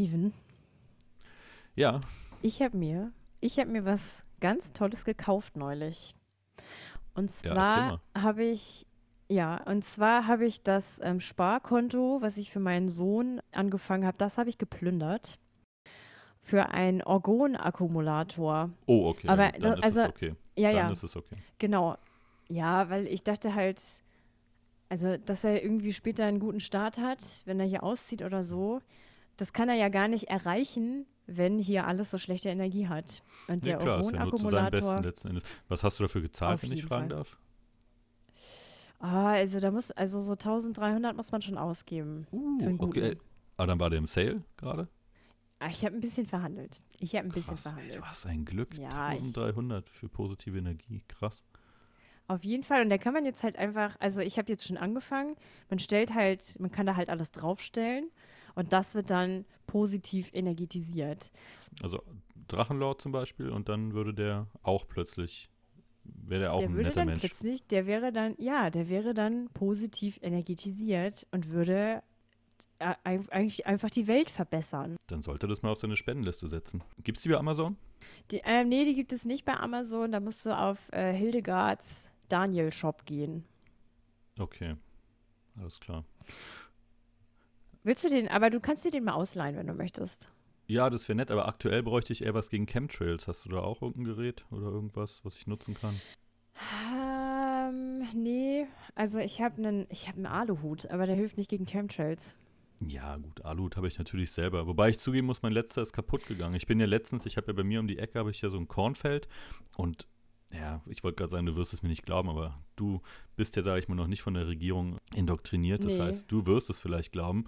Piven, Ja, ich habe mir, ich habe mir was ganz Tolles gekauft neulich. Und Ja, zwar habe ich, ja, und zwar habe ich das ähm, Sparkonto, was ich für meinen Sohn angefangen habe, das habe ich geplündert. Für einen Orgon-Akkumulator. oh, okay. Aber dann da- ist also- es okay. Ja, dann ja. ist es okay. Genau. Ja, weil ich dachte halt, also, dass er irgendwie später einen guten Start hat, wenn er hier auszieht oder so, das kann er ja gar nicht erreichen, wenn hier alles so schlechte Energie hat. Und Ja, der klar, ist ja nur zu seinem Besten letzten Endes. Was hast du dafür gezahlt, wenn ich fragen Fall. darf? ah, also da muss, also so 1300 muss man schon ausgeben. guten. okay. Ah, dann war der im Sale gerade? Ah, ich habe ein bisschen verhandelt. Ich habe ein bisschen Krass, ey, verhandelt. du hast ein Glück. Ja, ich- 1300 für positive Energie. Krass. Auf jeden Fall. Und da kann man jetzt halt einfach, also ich habe jetzt schon angefangen, man stellt halt, man kann da halt alles draufstellen und das wird dann positiv energetisiert. Also Drachenlord zum Beispiel und dann würde der auch plötzlich, wäre der auch der ein würde dann Mensch. plötzlich, der wäre dann, ja, der wäre dann positiv energetisiert und würde äh, eigentlich einfach die Welt verbessern. Dann sollte das mal auf seine Spendenliste setzen. Gibt's die bei Amazon? Die, ähm, nee, die gibt es nicht bei Amazon, da musst du auf äh, Hildegards Daniel Shop gehen. Okay. Alles klar. Willst du den, aber du kannst dir den mal ausleihen, wenn du möchtest. Ja, das wäre nett, aber aktuell bräuchte ich eher was gegen Chemtrails. Hast du da auch irgendein Gerät oder irgendwas, was ich nutzen kann? Ähm, nee, also ich habe einen, ich habe einen Aluhut, aber der hilft nicht gegen Chemtrails. Ja, gut, Aluhut habe ich natürlich selber. Wobei ich zugeben muss, mein letzter ist kaputt gegangen. Ich bin ja letztens, ich habe ja bei mir um die Ecke, habe ich ja so ein Kornfeld und ja, ich wollte gerade sagen, du wirst es mir nicht glauben, aber du bist ja, sage ich mal, noch nicht von der Regierung indoktriniert. Das Nee. heißt, du wirst es vielleicht glauben.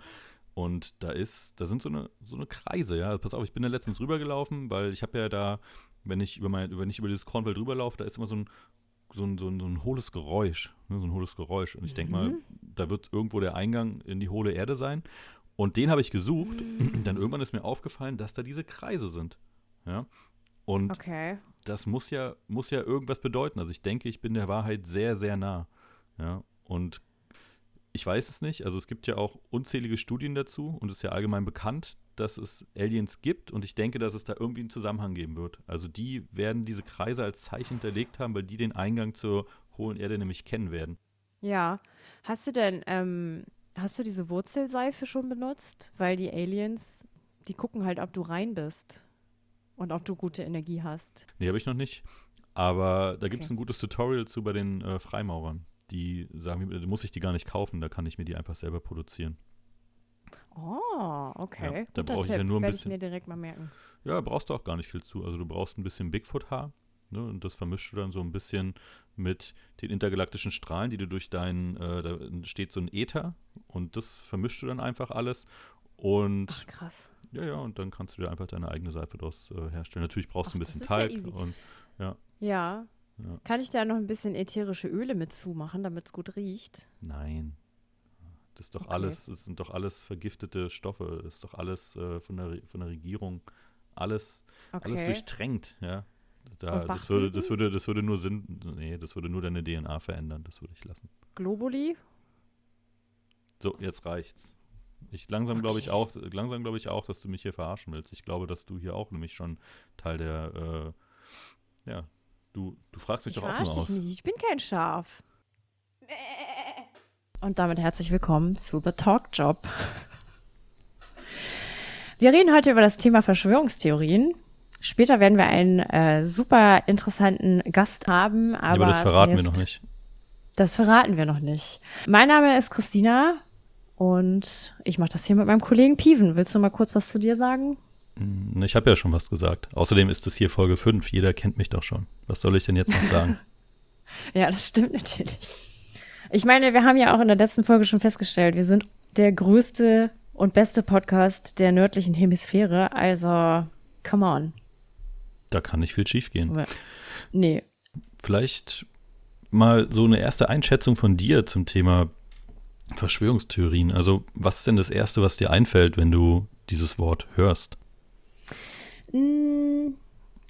Und da ist, da sind so eine, so eine Kreise, ja. Pass auf, ich bin da letztens rübergelaufen, weil ich habe ja da, wenn ich über mein, wenn ich über dieses Kornfeld rüberlaufe, da ist immer so ein, so ein, so ein, so ein hohles Geräusch. Ne, so ein hohles Geräusch. Und ich denke mal, Mhm. da wird irgendwo der Eingang in die hohle Erde sein. Und den habe ich gesucht. Dann irgendwann ist mir aufgefallen, dass da diese Kreise sind. Ja. Und Okay. das muss ja, muss ja irgendwas bedeuten. Also ich denke, ich bin der Wahrheit sehr, sehr nah. Ja. Und ich weiß es nicht. Also es gibt ja auch unzählige Studien dazu und es ist ja allgemein bekannt, dass es Aliens gibt und ich denke, dass es da irgendwie einen Zusammenhang geben wird. Also die werden diese Kreise als Zeichen hinterlegt haben, weil die den Eingang zur hohlen Erde nämlich kennen werden. Ja. Hast du denn, ähm, hast du diese Wurzelseife schon benutzt? Weil die Aliens, die gucken halt, ob du rein bist und ob du gute Energie hast. Nee, habe ich noch nicht. Aber da gibt es Okay. ein gutes Tutorial zu bei den äh, Freimaurern. Die sagen, da muss ich die gar nicht kaufen, da kann ich mir die einfach selber produzieren. Oh, okay. da Guter brauche ich ja nur ein bisschen- ich mir direkt mal merken. Ja, brauchst du auch gar nicht viel zu. Also du brauchst ein bisschen Bigfoot-Haar. Ne, und das vermischst du dann so ein bisschen mit den intergalaktischen Strahlen, die du durch deinen, äh, da steht so ein Äther und das vermischst du dann einfach alles. Und Ach, krass. ja, ja, und dann kannst du dir einfach deine eigene Seife daraus äh, herstellen. Natürlich brauchst Ach, du ein bisschen ist ja und Ja. Ja. Kann ich da noch ein bisschen ätherische Öle mit zumachen, damit es gut riecht? Nein. Das ist doch Okay. alles, das sind doch alles vergiftete Stoffe. Das ist doch alles äh, von, der, von der Regierung. Alles, alles Okay. durchtränkt, ja. Da, das, würde, das, würde, das würde nur Sinn, nee, das würde nur deine DNA verändern. Das würde ich lassen. Globuli? So, jetzt reicht's. Ich langsam glaube ich Okay. auch, langsam glaube ich auch, dass du mich hier verarschen willst. Ich glaube, dass du hier auch nämlich schon Teil der, äh, ja, du, du fragst mich Ich doch auch nur verarsch aus. nicht. Ich bin kein Schaf. Und damit herzlich willkommen zu The Talk Job. Wir reden heute über das Thema Verschwörungstheorien. Später werden wir einen äh, super interessanten Gast haben, aber, Ja, aber das verraten wir noch nicht. Das verraten wir noch nicht. Mein Name ist Christina und ich mache das hier mit meinem Kollegen Piven. Willst du mal kurz was zu dir sagen? Hm, Ich habe ja schon was gesagt. Außerdem ist es hier Folge 5. Jeder kennt mich doch schon. Was soll ich denn jetzt noch sagen? Ja, das stimmt natürlich. Ich meine, wir haben ja auch in der letzten Folge schon festgestellt, wir sind der größte und beste Podcast der nördlichen Hemisphäre. Also, come on. da kann nicht viel schief gehen. Aber- Nee. Vielleicht mal so eine erste Einschätzung von dir zum Thema Verschwörungstheorien. Also, was ist denn das Erste, was dir einfällt, wenn du dieses Wort hörst? Mm,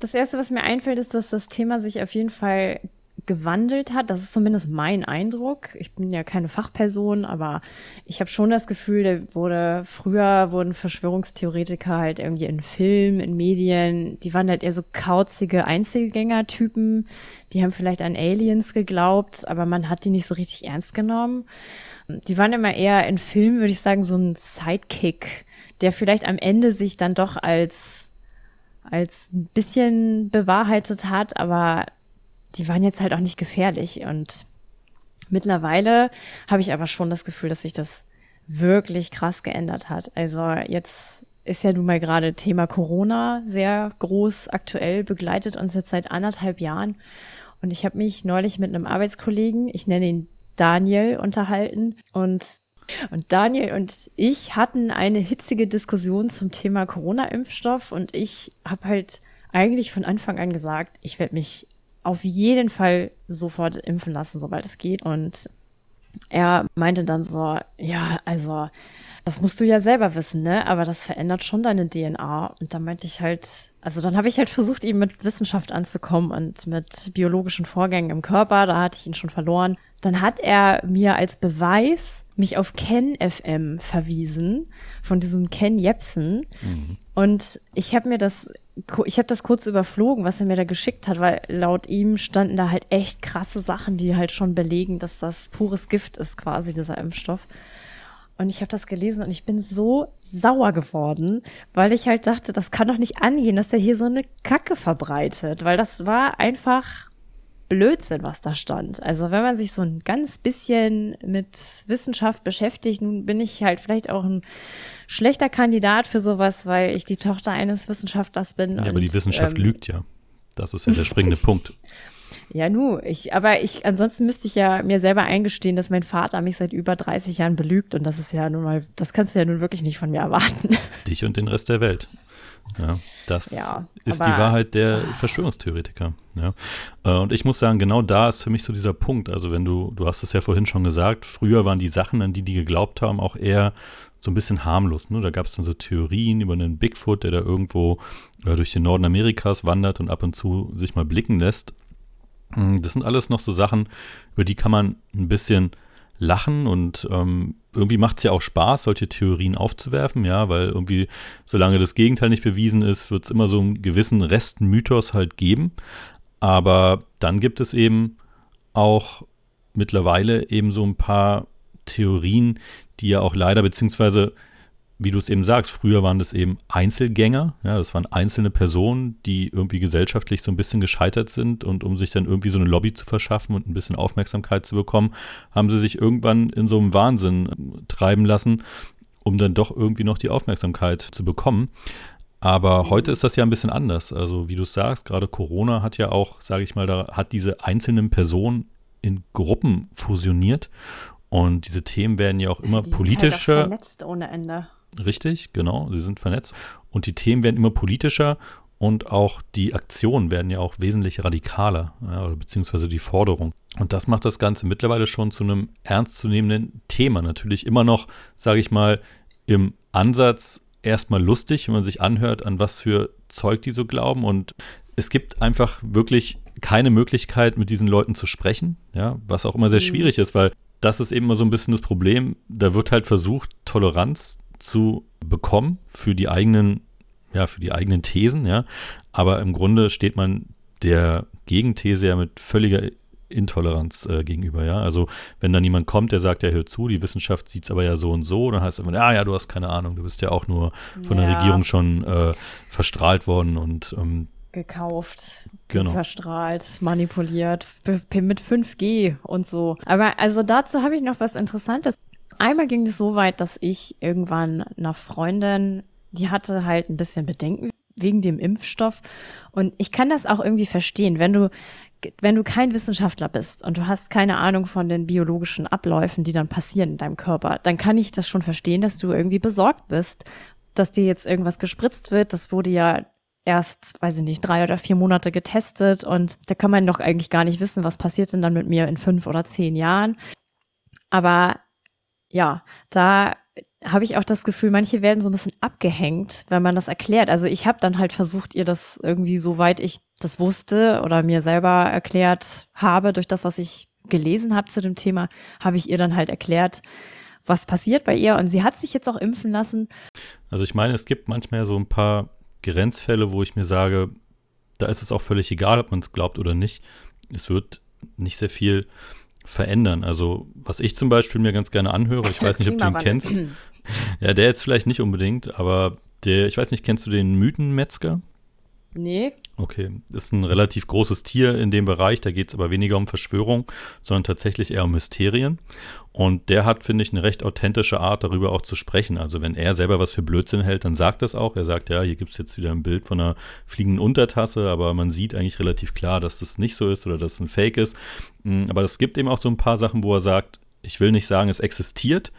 Das Erste, was mir einfällt, ist, dass das Thema sich auf jeden Fall gewandelt hat. Das ist zumindest mein Eindruck. Ich bin ja keine Fachperson, aber ich habe schon das Gefühl, da wurde früher wurden Verschwörungstheoretiker halt irgendwie in Filmen, in Medien, die waren halt eher so kauzige Einzelgänger-Typen. Die haben vielleicht an Aliens geglaubt, aber man hat die nicht so richtig ernst genommen. Die waren immer eher in Filmen, würde ich sagen, so ein Sidekick, der vielleicht am Ende sich dann doch als als ein bisschen bewahrheitet hat, aber die waren jetzt halt auch nicht gefährlich. Und mittlerweile habe ich aber schon das Gefühl, dass sich das wirklich krass geändert hat. Also jetzt ist ja nun mal gerade Thema Corona sehr groß aktuell, begleitet uns jetzt seit anderthalb Jahren. Und ich habe mich neulich mit einem Arbeitskollegen, ich nenne ihn Daniel, unterhalten. Und, und Daniel und ich hatten eine hitzige Diskussion zum Thema Corona-Impfstoff. Und ich habe halt eigentlich von Anfang an gesagt, ich werde mich auf jeden Fall sofort impfen lassen, sobald es geht. Und er meinte dann so, ja, also das musst du ja selber wissen, ne? Aber das verändert schon deine DNA. Und da meinte ich halt, also dann habe ich halt versucht, ihm mit Wissenschaft anzukommen und mit biologischen Vorgängen im Körper. Da hatte ich ihn schon verloren. Dann hat er mir als Beweis mich auf Ken FM verwiesen, von diesem Ken Jepsen. Mhm. Und ich habe mir das ich habe das kurz überflogen, was er mir da geschickt hat, weil laut ihm standen da halt echt krasse Sachen, die halt schon belegen, dass das pures Gift ist, quasi dieser Impfstoff. Und ich habe das gelesen und ich bin so sauer geworden, weil ich halt dachte, das kann doch nicht angehen, dass er hier so eine Kacke verbreitet, weil das war einfach Blödsinn, was da stand. Also wenn man sich so ein ganz bisschen mit Wissenschaft beschäftigt, nun bin ich halt vielleicht auch ein schlechter Kandidat für sowas, weil ich die Tochter eines Wissenschaftlers bin. Ja, und, aber die Wissenschaft ähm, lügt ja. Das ist ja der springende Punkt. Ja, nu, ich, aber ich, ansonsten müsste ich ja mir selber eingestehen, dass mein Vater mich seit über 30 Jahren belügt und das ist ja nun mal, das kannst du ja nun wirklich nicht von mir erwarten. Dich und den Rest der Welt. Ja, das ja, ist die Wahrheit der Verschwörungstheoretiker. Ja. Äh, und ich muss sagen, genau da ist für mich so dieser Punkt. Also wenn du, du hast es ja vorhin schon gesagt, früher waren die Sachen, an die die geglaubt haben, auch eher so ein bisschen harmlos. Ne? Da gab es dann so Theorien über einen Bigfoot, der da irgendwo äh, durch den Norden Amerikas wandert und ab und zu sich mal blicken lässt. Hm, das sind alles noch so Sachen, über die kann man ein bisschen lachen und ähm, irgendwie macht es ja auch Spaß, solche Theorien aufzuwerfen, ja, weil irgendwie, solange das Gegenteil nicht bewiesen ist, wird es immer so einen gewissen Restmythos halt geben. Aber dann gibt es eben auch mittlerweile eben so ein paar Theorien, die ja auch leider, beziehungsweise wie du es eben sagst, früher waren das eben Einzelgänger, ja, das waren einzelne Personen, die irgendwie gesellschaftlich so ein bisschen gescheitert sind und um sich dann irgendwie so eine Lobby zu verschaffen und ein bisschen Aufmerksamkeit zu bekommen, haben sie sich irgendwann in so einem Wahnsinn äh, treiben lassen, um dann doch irgendwie noch die Aufmerksamkeit zu bekommen. Aber heute ist das ja ein bisschen anders. Also wie du sagst, gerade Corona hat ja auch, sage ich mal, da hat diese einzelnen Personen in Gruppen fusioniert und diese Themen werden ja auch immer die politischer. Halt vernetzt ohne Ende. Richtig, genau, sie sind vernetzt. Und die Themen werden immer politischer und auch die Aktionen werden ja auch wesentlich radikaler, ja, beziehungsweise die Forderung. Und das macht das Ganze mittlerweile schon zu einem ernstzunehmenden Thema. Natürlich immer noch, sage ich mal, im Ansatz erstmal lustig, wenn man sich anhört, an was für Zeug die so glauben. Und es gibt einfach wirklich keine Möglichkeit, mit diesen Leuten zu sprechen, ja, was auch immer sehr mhm. schwierig ist, weil das ist eben mal so ein bisschen das Problem. Da wird halt versucht, Toleranz zu bekommen für die eigenen, ja, für die eigenen Thesen, ja. Aber im Grunde steht man der Gegenthese ja mit völliger Intoleranz äh, gegenüber, ja. Also wenn dann jemand kommt, der sagt, ja, hör zu, die Wissenschaft sieht es aber ja so und so, dann heißt es immer, ja, ja, du hast keine Ahnung, du bist ja auch nur von ja. der Regierung schon äh, verstrahlt worden und ähm, gekauft, genau. verstrahlt, manipuliert mit 5G und so. Aber also dazu habe ich noch was Interessantes. Einmal ging es so weit, dass ich irgendwann einer Freundin, die hatte halt ein bisschen Bedenken wegen dem Impfstoff. Und ich kann das auch irgendwie verstehen, wenn du wenn du kein Wissenschaftler bist und du hast keine Ahnung von den biologischen Abläufen, die dann passieren in deinem Körper, dann kann ich das schon verstehen, dass du irgendwie besorgt bist, dass dir jetzt irgendwas gespritzt wird. Das wurde ja erst, weiß ich nicht, drei oder vier Monate getestet und da kann man doch eigentlich gar nicht wissen, was passiert denn dann mit mir in fünf oder zehn Jahren. Aber ja, da habe ich auch das Gefühl, manche werden so ein bisschen abgehängt, wenn man das erklärt. Also ich habe dann halt versucht, ihr das irgendwie, soweit ich das wusste oder mir selber erklärt habe, durch das, was ich gelesen habe zu dem Thema, habe ich ihr dann halt erklärt, was passiert bei ihr. Und sie hat sich jetzt auch impfen lassen. Also ich meine, es gibt manchmal so ein paar Grenzfälle, wo ich mir sage, da ist es auch völlig egal, ob man es glaubt oder nicht. Es wird nicht sehr viel verändern. Also, was ich zum Beispiel mir ganz gerne anhöre, ich weiß nicht, ob du ihn kennst. ja, der jetzt vielleicht nicht unbedingt, aber der, ich weiß nicht, kennst du den Mythenmetzger? Nee. Okay, ist ein relativ großes Tier in dem Bereich, da geht es aber weniger um Verschwörung, sondern tatsächlich eher um Mysterien. Und der hat, finde ich, eine recht authentische Art, darüber auch zu sprechen. Also wenn er selber was für Blödsinn hält, dann sagt das auch. Er sagt, ja, hier gibt es jetzt wieder ein Bild von einer fliegenden Untertasse, aber man sieht eigentlich relativ klar, dass das nicht so ist oder dass es ein Fake ist. Mm, aber es gibt eben auch so ein paar Sachen, wo er sagt, ich will nicht sagen, es existiert,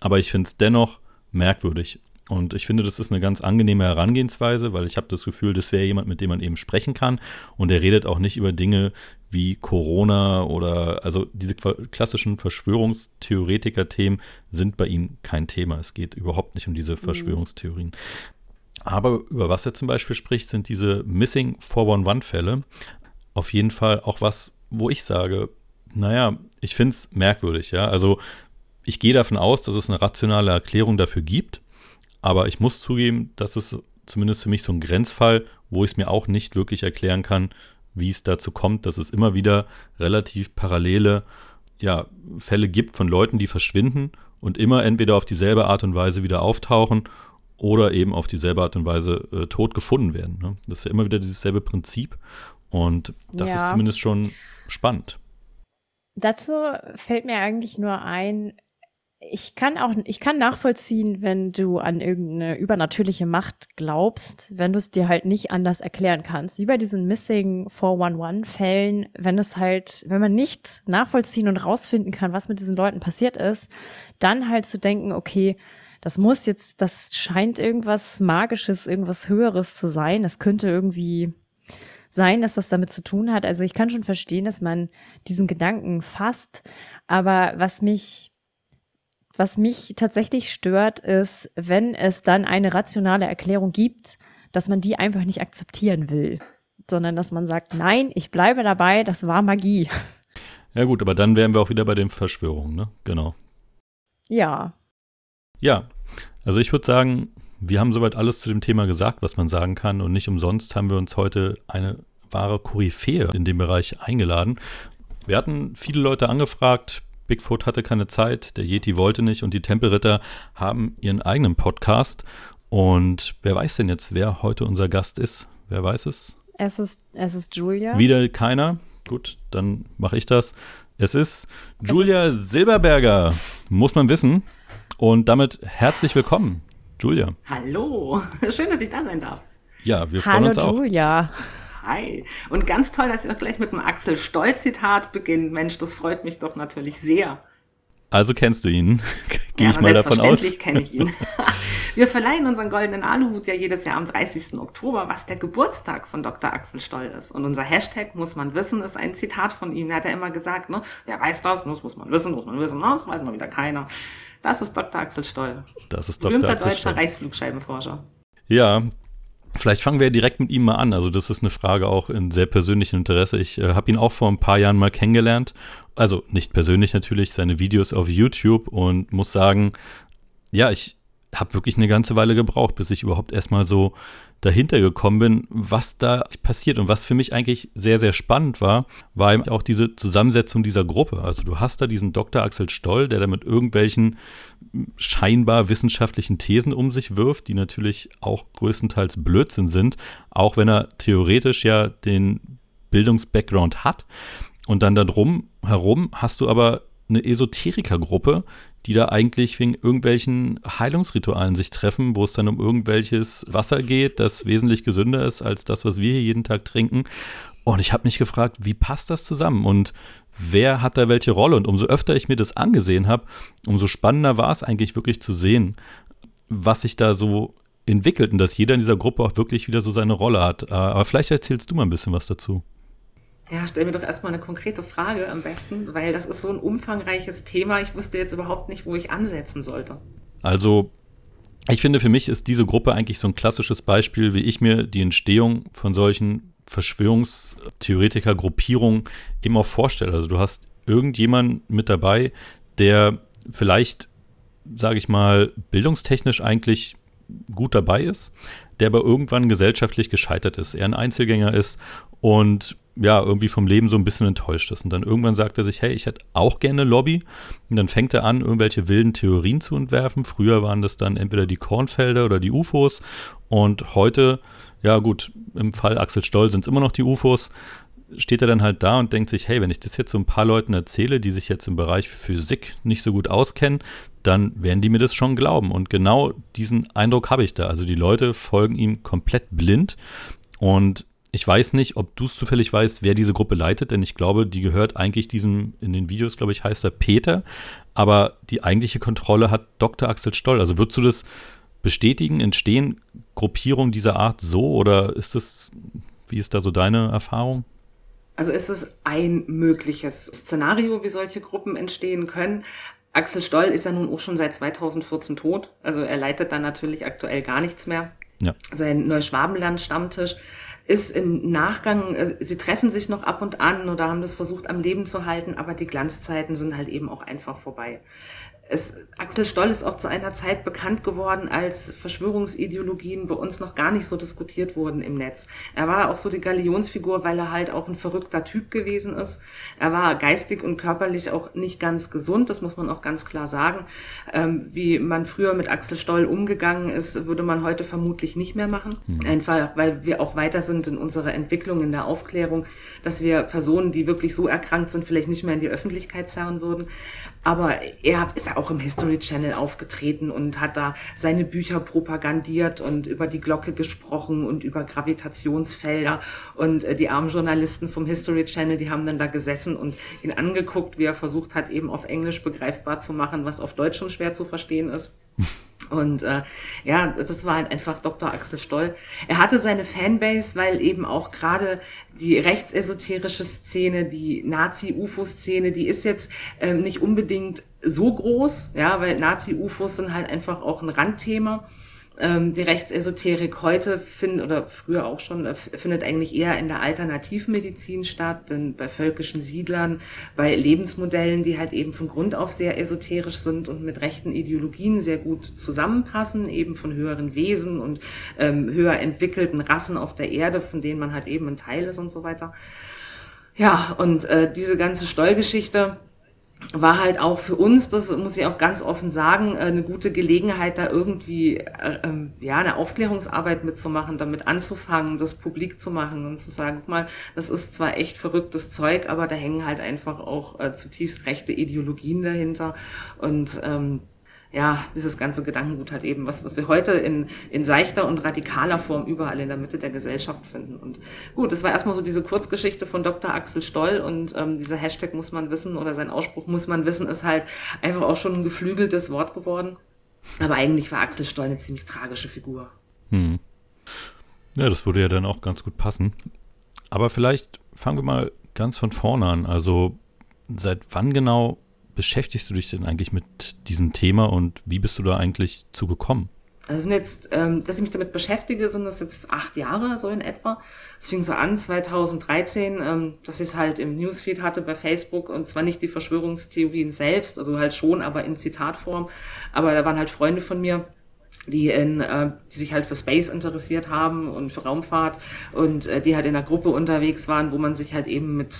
aber ich finde es dennoch merkwürdig. Und ich finde, das ist eine ganz angenehme Herangehensweise, weil ich habe das Gefühl, das wäre jemand, mit dem man eben sprechen kann. Und er redet auch nicht über Dinge wie Corona oder also diese klassischen Verschwörungstheoretiker-Themen sind bei ihm kein Thema. Es geht überhaupt nicht um diese mhm. Verschwörungstheorien. Aber über was er zum Beispiel spricht, sind diese Missing 411-Fälle. Auf jeden Fall auch was, wo ich sage, naja, ich finde es merkwürdig, ja. Also ich gehe davon aus, dass es eine rationale Erklärung dafür gibt. Aber ich muss zugeben, das ist zumindest für mich so ein Grenzfall, wo ich es mir auch nicht wirklich erklären kann, wie es dazu kommt, dass es immer wieder relativ parallele ja, Fälle gibt von Leuten, die verschwinden und immer entweder auf dieselbe Art und Weise wieder auftauchen oder eben auf dieselbe Art und Weise äh, tot gefunden werden. Ne? Das ist ja immer wieder dieses selbe Prinzip und das ja. ist zumindest schon spannend. Dazu fällt mir eigentlich nur ein, ich kann auch, ich kann nachvollziehen, wenn du an irgendeine übernatürliche Macht glaubst, wenn du es dir halt nicht anders erklären kannst. Wie bei diesen Missing 411-Fällen, wenn es halt, wenn man nicht nachvollziehen und rausfinden kann, was mit diesen Leuten passiert ist, dann halt zu denken, okay, das muss jetzt, das scheint irgendwas Magisches, irgendwas Höheres zu sein. Das könnte irgendwie sein, dass das damit zu tun hat. Also ich kann schon verstehen, dass man diesen Gedanken fasst. Aber was mich was mich tatsächlich stört, ist, wenn es dann eine rationale Erklärung gibt, dass man die einfach nicht akzeptieren will, sondern dass man sagt, nein, ich bleibe dabei, das war Magie. Ja gut, aber dann wären wir auch wieder bei den Verschwörungen, ne? Genau. Ja. Ja, also ich würde sagen, wir haben soweit alles zu dem Thema gesagt, was man sagen kann und nicht umsonst haben wir uns heute eine wahre Koryphäe in dem Bereich eingeladen. Wir hatten viele Leute angefragt, Bigfoot hatte keine Zeit, der Yeti wollte nicht und die Tempelritter haben ihren eigenen Podcast. Und wer weiß denn jetzt, wer heute unser Gast ist? Wer weiß es? Es ist, es ist Julia. Wieder keiner? Gut, dann mache ich das. Es ist Julia ist Silberberger, muss man wissen. Und damit herzlich willkommen, Julia. Hallo, schön, dass ich da sein darf. Ja, wir freuen Hallo, uns auch. Hallo Julia. Hi. Und ganz toll, dass ihr auch gleich mit dem Axel Stoll-Zitat beginnt. Mensch, das freut mich doch natürlich sehr. Also kennst du ihn? Gehe ja, ich mal davon aus. Selbstverständlich kenne ich ihn. Wir verleihen unseren goldenen Aluhut ja jedes Jahr am 30. Oktober, was der Geburtstag von Dr. Axel Stoll ist. Und unser Hashtag, muss man wissen, ist ein Zitat von ihm. Er hat ja immer gesagt, ne? Wer weiß das, muss, muss man wissen, muss man wissen, ne? das weiß mal wieder keiner. Das ist Dr. Axel Stoll. Das ist Dr. Berühmter Axel deutscher Stoll. Reichsflugscheibenforscher. Ja, Vielleicht fangen wir direkt mit ihm mal an. Also das ist eine Frage auch in sehr persönlichem Interesse. Ich äh, habe ihn auch vor ein paar Jahren mal kennengelernt. Also nicht persönlich natürlich, seine Videos auf YouTube und muss sagen, ja, ich habe wirklich eine ganze Weile gebraucht, bis ich überhaupt erstmal so dahinter gekommen bin, was da passiert. Und was für mich eigentlich sehr, sehr spannend war, war eben auch diese Zusammensetzung dieser Gruppe. Also du hast da diesen Dr. Axel Stoll, der da mit irgendwelchen scheinbar wissenschaftlichen Thesen um sich wirft, die natürlich auch größtenteils Blödsinn sind, auch wenn er theoretisch ja den Bildungsbackground hat. Und dann darum herum hast du aber eine Esoterikergruppe, die da eigentlich wegen irgendwelchen Heilungsritualen sich treffen, wo es dann um irgendwelches Wasser geht, das wesentlich gesünder ist als das, was wir hier jeden Tag trinken. Und ich habe mich gefragt, wie passt das zusammen und wer hat da welche Rolle? Und umso öfter ich mir das angesehen habe, umso spannender war es eigentlich wirklich zu sehen, was sich da so entwickelt und dass jeder in dieser Gruppe auch wirklich wieder so seine Rolle hat. Äh, aber vielleicht erzählst du mal ein bisschen was dazu. Ja, stell mir doch erstmal eine konkrete Frage am besten, weil das ist so ein umfangreiches Thema. Ich wusste jetzt überhaupt nicht, wo ich ansetzen sollte. Also ich finde, für mich ist diese Gruppe eigentlich so ein klassisches Beispiel, wie ich mir die Entstehung von solchen Verschwörungstheoretiker-Gruppierungen auch vorstelle. Also du hast irgendjemanden mit dabei, der vielleicht, sage ich mal, bildungstechnisch eigentlich gut dabei ist, der aber irgendwann gesellschaftlich gescheitert ist. Er ein Einzelgänger ist und ja, irgendwie vom Leben so ein bisschen enttäuscht ist. Und dann irgendwann sagt er sich, hey, ich hätte auch gerne Lobby. Und dann fängt er an, irgendwelche wilden Theorien zu entwerfen. Früher waren das dann entweder die Kornfelder oder die UFOs. Und heute, ja gut, im Fall Axel Stoll sind es immer noch die UFOs. Steht er dann halt da und denkt sich, hey, wenn ich das jetzt so ein paar Leuten erzähle, die sich jetzt im Bereich Physik nicht so gut auskennen, dann werden die mir das schon glauben. Und genau diesen Eindruck habe ich da. Also die Leute folgen ihm komplett blind. Und ich weiß nicht, ob du es zufällig weißt, wer diese Gruppe leitet, denn ich glaube, die gehört eigentlich diesem, in den Videos, glaube ich, heißt er Peter, aber die eigentliche Kontrolle hat Dr. Axel Stoll. Also würdest du das bestätigen? Entstehen Gruppierungen dieser Art so oder ist das, wie ist da so deine Erfahrung? Also ist es ein mögliches Szenario, wie solche Gruppen entstehen können. Axel Stoll ist ja nun auch schon seit 2014 tot. Also er leitet da natürlich aktuell gar nichts mehr. Ja. Sein Neuschwabenland-Stammtisch ist im Nachgang, äh, sie treffen sich noch ab und an oder haben das versucht am Leben zu halten, aber die Glanzzeiten sind halt eben auch einfach vorbei. Es, Axel Stoll ist auch zu einer Zeit bekannt geworden, als Verschwörungsideologien bei uns noch gar nicht so diskutiert wurden im Netz. Er war auch so die Galionsfigur, weil er halt auch ein verrückter Typ gewesen ist. Er war geistig und körperlich auch nicht ganz gesund, das muss man auch ganz klar sagen. Ähm, wie man früher mit Axel Stoll umgegangen ist, würde man heute vermutlich nicht mehr machen. Mhm. Einfach, weil wir auch weiter sind in unserer Entwicklung, in der Aufklärung, dass wir Personen, die wirklich so erkrankt sind, vielleicht nicht mehr in die Öffentlichkeit zerren würden. Aber er ist auch im History Channel aufgetreten und hat da seine Bücher propagandiert und über die Glocke gesprochen und über Gravitationsfelder. Und äh, die armen Journalisten vom History Channel, die haben dann da gesessen und ihn angeguckt, wie er versucht hat, eben auf Englisch begreifbar zu machen, was auf Deutsch schon schwer zu verstehen ist. Und äh, ja, das war halt einfach Dr. Axel Stoll. Er hatte seine Fanbase, weil eben auch gerade die rechtsesoterische Szene, die Nazi-UFO-Szene, die ist jetzt ähm, nicht unbedingt so groß, ja, weil Nazi-UFOs sind halt einfach auch ein Randthema. Ähm, die Rechtsesoterik heute findet, oder früher auch schon, äh, findet eigentlich eher in der Alternativmedizin statt, denn bei völkischen Siedlern, bei Lebensmodellen, die halt eben von Grund auf sehr esoterisch sind und mit rechten Ideologien sehr gut zusammenpassen, eben von höheren Wesen und ähm, höher entwickelten Rassen auf der Erde, von denen man halt eben ein Teil ist und so weiter. Ja, und äh, diese ganze Stollgeschichte, war halt auch für uns, das muss ich auch ganz offen sagen, äh, eine gute Gelegenheit, da irgendwie äh, ähm, ja eine Aufklärungsarbeit mitzumachen, damit anzufangen, das publik zu machen und zu sagen, guck mal, das ist zwar echt verrücktes Zeug, aber da hängen halt einfach auch äh, zutiefst rechte Ideologien dahinter. Und ähm, ja, dieses ganze Gedankengut halt eben, was, was wir heute in, in seichter und radikaler Form überall in der Mitte der Gesellschaft finden. Und gut, das war erstmal so diese Kurzgeschichte von Dr. Axel Stoll und ähm, dieser Hashtag muss man wissen oder sein Ausspruch muss man wissen, ist halt einfach auch schon ein geflügeltes Wort geworden. Aber eigentlich war Axel Stoll eine ziemlich tragische Figur. Hm. Ja, das würde ja dann auch ganz gut passen. Aber vielleicht fangen wir mal ganz von vorne an. Also seit wann genau beschäftigst du dich denn eigentlich mit diesem Thema und wie bist du da eigentlich zugekommen? Also sind jetzt, ähm, dass ich mich damit beschäftige, sind das jetzt acht Jahre so in etwa. Es fing so an 2013, ähm, dass ich es halt im Newsfeed hatte bei Facebook und zwar nicht die Verschwörungstheorien selbst, also halt schon, aber in Zitatform. Aber da waren halt Freunde von mir, die, in, äh, die sich halt für Space interessiert haben und für Raumfahrt und äh, die halt in einer Gruppe unterwegs waren, wo man sich halt eben mit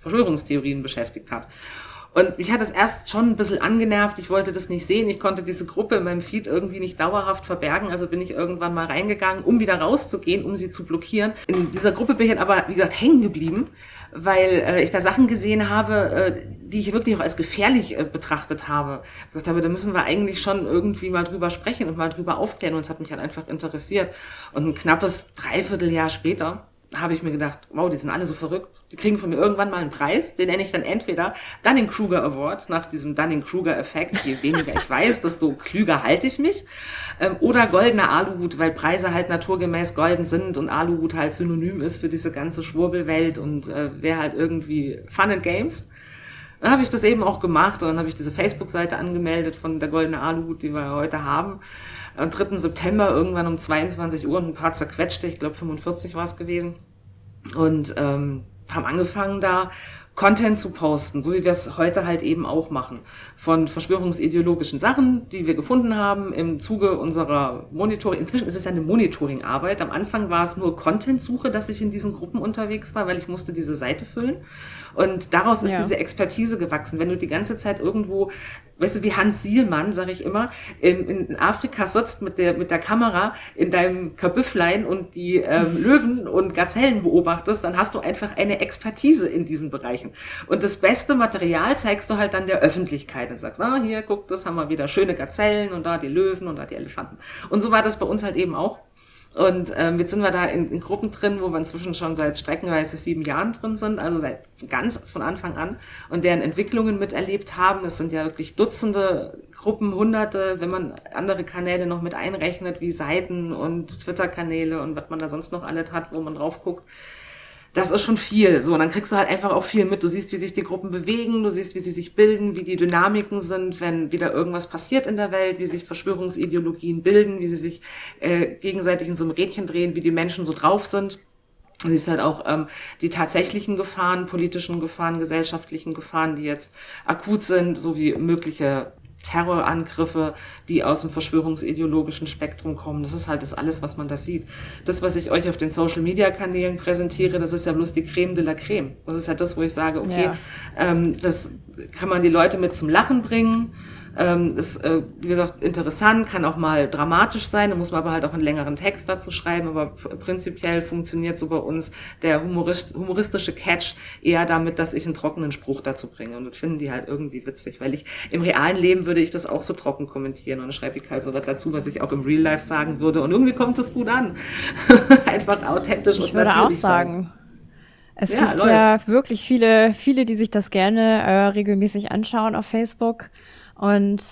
Verschwörungstheorien beschäftigt hat. Und mich hat das erst schon ein bisschen angenervt. Ich wollte das nicht sehen. Ich konnte diese Gruppe in meinem Feed irgendwie nicht dauerhaft verbergen. Also bin ich irgendwann mal reingegangen, um wieder rauszugehen, um sie zu blockieren. In dieser Gruppe bin ich aber, wie gesagt, hängen geblieben, weil äh, ich da Sachen gesehen habe, äh, die ich wirklich auch als gefährlich äh, betrachtet habe. Ich gesagt habe, da müssen wir eigentlich schon irgendwie mal drüber sprechen und mal drüber aufklären. Und es hat mich halt einfach interessiert. Und ein knappes Dreivierteljahr später habe ich mir gedacht, wow, die sind alle so verrückt. Die kriegen von mir irgendwann mal einen Preis. Den nenne ich dann entweder Dunning-Kruger Award nach diesem Dunning-Kruger-Effekt. Je weniger ich weiß, desto klüger halte ich mich. Ähm, oder goldener Aluhut, weil Preise halt naturgemäß golden sind und Aluhut halt synonym ist für diese ganze Schwurbelwelt und äh, wäre halt irgendwie Fun and Games. Dann habe ich das eben auch gemacht und dann habe ich diese Facebook-Seite angemeldet von der Goldene Aluhut, die wir heute haben. Am 3. September irgendwann um 22 Uhr und ein paar zerquetschte, ich glaube 45 war es gewesen. Und ähm, haben angefangen da Content zu posten, so wie wir es heute halt eben auch machen. Von verschwörungsideologischen Sachen, die wir gefunden haben im Zuge unserer Monitoring. Inzwischen ist es ja eine Monitoring-Arbeit. Am Anfang war es nur Content-Suche, dass ich in diesen Gruppen unterwegs war, weil ich musste diese Seite füllen. Und daraus ist ja. diese Expertise gewachsen. Wenn du die ganze Zeit irgendwo, weißt du, wie Hans Sielmann, sage ich immer, in, in Afrika sitzt mit der, mit der Kamera in deinem Kabüfflein und die ähm, Löwen und Gazellen beobachtest, dann hast du einfach eine Expertise in diesen Bereichen. Und das beste Material zeigst du halt dann der Öffentlichkeit und sagst, ah, hier, guck, das haben wir wieder schöne Gazellen und da die Löwen und da die Elefanten. Und so war das bei uns halt eben auch. Und ähm, jetzt sind wir da in, in, Gruppen drin, wo wir inzwischen schon seit streckenweise sieben Jahren drin sind, also seit ganz von Anfang an und deren Entwicklungen miterlebt haben. Es sind ja wirklich Dutzende Gruppen, Hunderte, wenn man andere Kanäle noch mit einrechnet, wie Seiten und Twitter-Kanäle und was man da sonst noch alles hat, wo man drauf guckt das ist schon viel. So, und dann kriegst du halt einfach auch viel mit. Du siehst, wie sich die Gruppen bewegen, du siehst, wie sie sich bilden, wie die Dynamiken sind, wenn wieder irgendwas passiert in der Welt, wie sich Verschwörungsideologien bilden, wie sie sich äh, gegenseitig in so einem Rädchen drehen, wie die Menschen so drauf sind. Du siehst halt auch ähm, die tatsächlichen Gefahren, politischen Gefahren, gesellschaftlichen Gefahren, die jetzt akut sind, sowie mögliche Terrorangriffe, die aus dem verschwörungsideologischen Spektrum kommen. Das ist halt das alles, was man da sieht. Das, was ich euch auf den Social-Media-Kanälen präsentiere, das ist ja bloß die Creme de la Creme. Das ist ja das, wo ich sage, okay, ja. ähm, das kann man die Leute mit zum Lachen bringen ähm, ist, äh, wie gesagt, interessant, kann auch mal dramatisch sein, da muss man aber halt auch einen längeren Text dazu schreiben, aber prinzipiell funktioniert so bei uns der humorist humoristische Catch eher damit, dass ich einen trockenen Spruch dazu bringe. Und das finden die halt irgendwie witzig, weil ich im realen Leben würde ich das auch so trocken kommentieren und dann schreibe ich halt so was dazu, was ich auch im Real Life sagen würde. Und irgendwie kommt es gut an. Einfach authentisch ich und würde natürlich auch sagen. Es ja, gibt läuft. ja wirklich viele, viele, die sich das gerne äh, regelmäßig anschauen auf Facebook. Und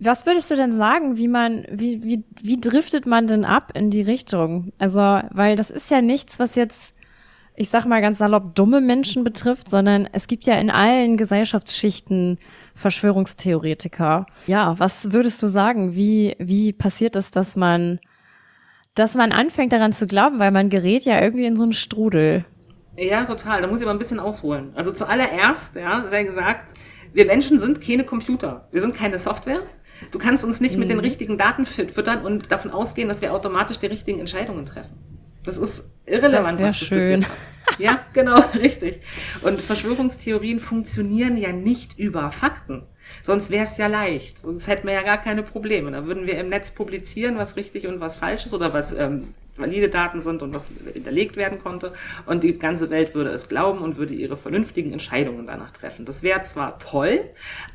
was würdest du denn sagen, wie man, wie, wie, wie driftet man denn ab in die Richtung? Also, weil das ist ja nichts, was jetzt, ich sag mal ganz salopp, dumme Menschen betrifft, sondern es gibt ja in allen Gesellschaftsschichten Verschwörungstheoretiker. Ja, was würdest du sagen? Wie, wie passiert es, dass man, dass man anfängt daran zu glauben, weil man gerät ja irgendwie in so einen Strudel? Ja, total. Da muss ich aber ein bisschen ausholen. Also zuallererst, ja, sei gesagt, wir Menschen sind keine Computer. Wir sind keine Software. Du kannst uns nicht mhm. mit den mhm. richtigen Daten füttern und davon ausgehen, dass wir automatisch die richtigen Entscheidungen treffen. Das ist irrelevant, das du schön. Ja, genau, richtig. Und Verschwörungstheorien funktionieren ja nicht über Fakten. Sonst wäre es ja leicht. Sonst hätten wir ja gar keine Probleme. Da würden wir im Netz publizieren, was richtig und was falsch ist oder was ähm, valide Daten sind und was hinterlegt werden konnte. Und die ganze Welt würde es glauben und würde ihre vernünftigen Entscheidungen danach treffen. Das wäre zwar toll,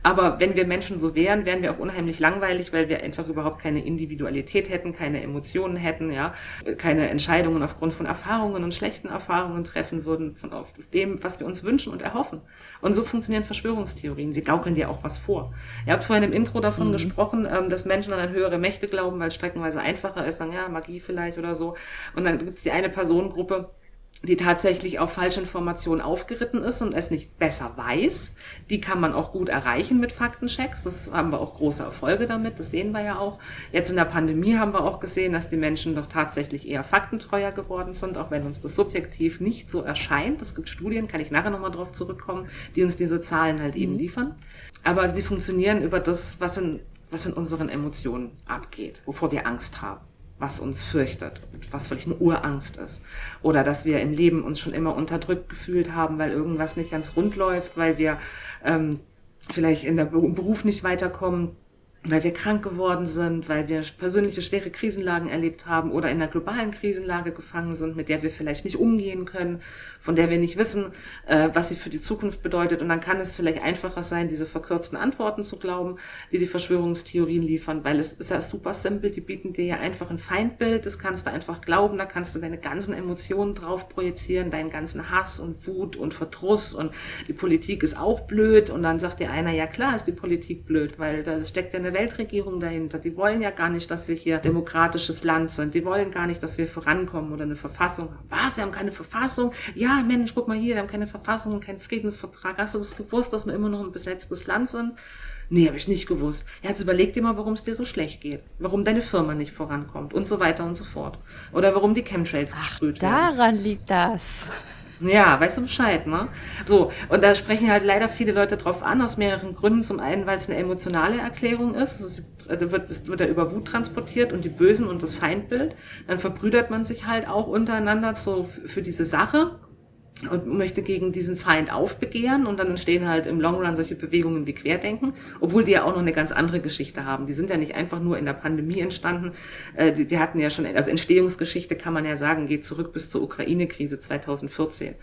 aber wenn wir Menschen so wären, wären wir auch unheimlich langweilig, weil wir einfach überhaupt keine Individualität hätten, keine Emotionen hätten, ja, keine Entscheidungen aufgrund von Erfahrungen und schlechten Erfahrungen treffen würden, von auf dem, was wir uns wünschen und erhoffen. Und so funktionieren Verschwörungstheorien. Sie gaukeln dir auch was vor. Ihr habt vorhin im Intro davon mhm. gesprochen, ähm, dass Menschen an höhere Mächte glauben, weil es streckenweise einfacher ist, sagen, ja, Magie vielleicht oder so. Und dann gibt es die eine Personengruppe, die tatsächlich auf falsche Informationen aufgeritten ist und es nicht besser weiß. Die kann man auch gut erreichen mit Faktenchecks. Das haben wir auch große Erfolge damit. Das sehen wir ja auch. Jetzt in der Pandemie haben wir auch gesehen, dass die Menschen doch tatsächlich eher faktentreuer geworden sind, auch wenn uns das subjektiv nicht so erscheint. Es gibt Studien, kann ich nachher nochmal drauf zurückkommen, die uns diese Zahlen halt mhm. eben liefern. Aber sie funktionieren über das, was in, was in unseren Emotionen abgeht, wovor wir Angst haben was uns fürchtet, was vielleicht eine Urangst ist. Oder dass wir im Leben uns schon immer unterdrückt gefühlt haben, weil irgendwas nicht ganz rund läuft, weil wir ähm, vielleicht in der Beruf nicht weiterkommen weil wir krank geworden sind, weil wir persönliche schwere Krisenlagen erlebt haben oder in einer globalen Krisenlage gefangen sind, mit der wir vielleicht nicht umgehen können, von der wir nicht wissen, äh, was sie für die Zukunft bedeutet. Und dann kann es vielleicht einfacher sein, diese verkürzten Antworten zu glauben, die die Verschwörungstheorien liefern, weil es ist ja super simpel, die bieten dir ja einfach ein Feindbild, das kannst du einfach glauben, da kannst du deine ganzen Emotionen drauf projizieren, deinen ganzen Hass und Wut und Verdruss. Und die Politik ist auch blöd. Und dann sagt dir einer, ja klar ist die Politik blöd, weil da steckt ja eine keine Weltregierung dahinter. Die wollen ja gar nicht, dass wir hier demokratisches Land sind. Die wollen gar nicht, dass wir vorankommen oder eine Verfassung haben. Was? Wir haben keine Verfassung? Ja, Mensch, guck mal hier, wir haben keine Verfassung und keinen Friedensvertrag. Hast du das gewusst, dass wir immer noch ein besetztes Land sind? Nee, habe ich nicht gewusst. Jetzt überleg dir mal, warum es dir so schlecht geht. Warum deine Firma nicht vorankommt und so weiter und so fort. Oder warum die Chemtrails Ach, gesprüht werden. Daran liegt das. Ja, weißt du Bescheid, ne? So, und da sprechen halt leider viele Leute drauf an, aus mehreren Gründen. Zum einen, weil es eine emotionale Erklärung ist. Es wird, es wird ja über Wut transportiert und die Bösen und das Feindbild. Dann verbrüdert man sich halt auch untereinander so für diese Sache und möchte gegen diesen Feind aufbegehren und dann entstehen halt im Long Run solche Bewegungen wie Querdenken, obwohl die ja auch noch eine ganz andere Geschichte haben. Die sind ja nicht einfach nur in der Pandemie entstanden, äh, die, die hatten ja schon, also Entstehungsgeschichte kann man ja sagen, geht zurück bis zur Ukraine-Krise 2014.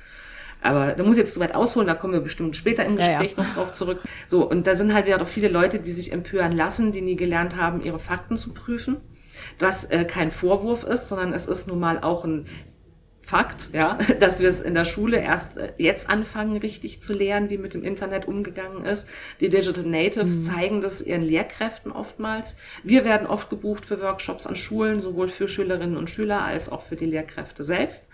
Aber da muss ich jetzt zu weit ausholen, da kommen wir bestimmt später im Gespräch ja, ja. noch drauf zurück. So, und da sind halt wieder viele Leute, die sich empören lassen, die nie gelernt haben, ihre Fakten zu prüfen. Was äh, kein Vorwurf ist, sondern es ist nun mal auch ein Fakt, ja, dass wir es in der Schule erst äh, jetzt anfangen, richtig zu lernen, wie mit dem Internet umgegangen ist. Die Digital Natives mhm. zeigen das ihren Lehrkräften oftmals. Wir werden oft gebucht für Workshops an Schulen, sowohl für Schülerinnen und Schüler als auch für die Lehrkräfte selbst,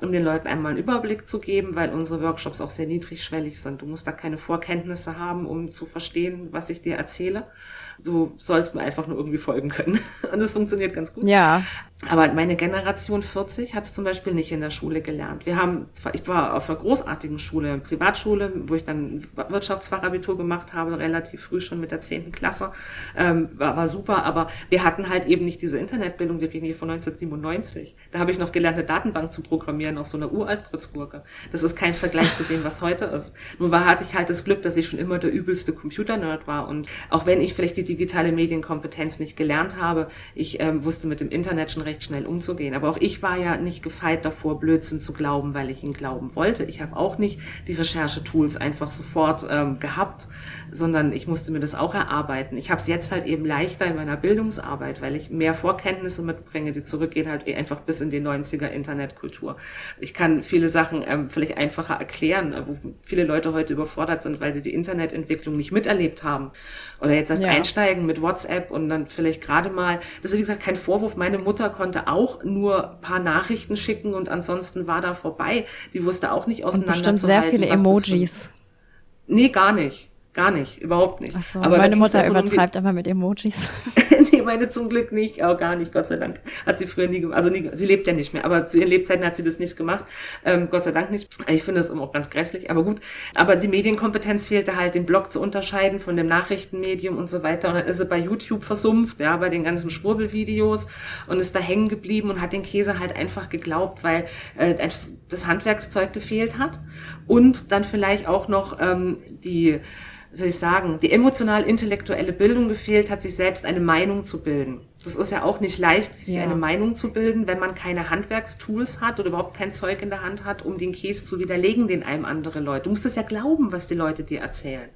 um den Leuten einmal einen Überblick zu geben, weil unsere Workshops auch sehr niedrigschwellig sind. Du musst da keine Vorkenntnisse haben, um zu verstehen, was ich dir erzähle. Du sollst mir einfach nur irgendwie folgen können. Und das funktioniert ganz gut. Ja. Aber meine Generation 40 hat es zum Beispiel nicht in der Schule gelernt. Wir haben, zwar, ich war auf einer großartigen Schule, Privatschule, wo ich dann Wirtschaftsfachabitur gemacht habe, relativ früh schon mit der 10. Klasse. Ähm, war, war super, aber wir hatten halt eben nicht diese Internetbildung. Wir reden hier von 1997. Da habe ich noch gelernt, eine Datenbank zu programmieren auf so einer uralt Kurzgurke. Das ist kein Vergleich zu dem, was heute ist. Nun war, hatte ich halt das Glück, dass ich schon immer der übelste Computer-Nerd war. Und auch wenn ich vielleicht die digitale Medienkompetenz nicht gelernt habe. Ich ähm, wusste mit dem Internet schon recht schnell umzugehen. Aber auch ich war ja nicht gefeit davor, Blödsinn zu glauben, weil ich ihn glauben wollte. Ich habe auch nicht die Recherchetools einfach sofort ähm, gehabt, sondern ich musste mir das auch erarbeiten. Ich habe es jetzt halt eben leichter in meiner Bildungsarbeit, weil ich mehr Vorkenntnisse mitbringe, die zurückgehen halt eh einfach bis in die 90er Internetkultur. Ich kann viele Sachen ähm, vielleicht einfacher erklären, wo viele Leute heute überfordert sind, weil sie die Internetentwicklung nicht miterlebt haben oder jetzt erst ja. einsteigen mit WhatsApp und dann vielleicht gerade mal, das ist wie gesagt kein Vorwurf, meine Mutter konnte auch nur ein paar Nachrichten schicken und ansonsten war da vorbei. Die wusste auch nicht auseinander. Und bestimmt sehr viele Emojis. Nee, gar nicht. Gar nicht, überhaupt nicht. Ach so, Aber meine Mutter übertreibt immer mit Emojis. nee, meine zum Glück nicht, auch gar nicht, Gott sei Dank. Hat sie früher nie gemacht, also nie, sie lebt ja nicht mehr, aber zu ihren Lebzeiten hat sie das nicht gemacht. Ähm, Gott sei Dank nicht. Ich finde das immer auch ganz grässlich, aber gut. Aber die Medienkompetenz fehlte halt, den Blog zu unterscheiden von dem Nachrichtenmedium und so weiter. Und dann ist sie bei YouTube versumpft, ja, bei den ganzen Schwurbelvideos und ist da hängen geblieben und hat den Käse halt einfach geglaubt, weil äh, das Handwerkszeug gefehlt hat. Und dann vielleicht auch noch ähm, die soll ich sagen, die emotional-intellektuelle Bildung gefehlt hat, sich selbst eine Meinung zu bilden. Das ist ja auch nicht leicht, sich ja. eine Meinung zu bilden, wenn man keine Handwerkstools hat oder überhaupt kein Zeug in der Hand hat, um den Käse zu widerlegen, den einem andere Leute. Du musst es ja glauben, was die Leute dir erzählen.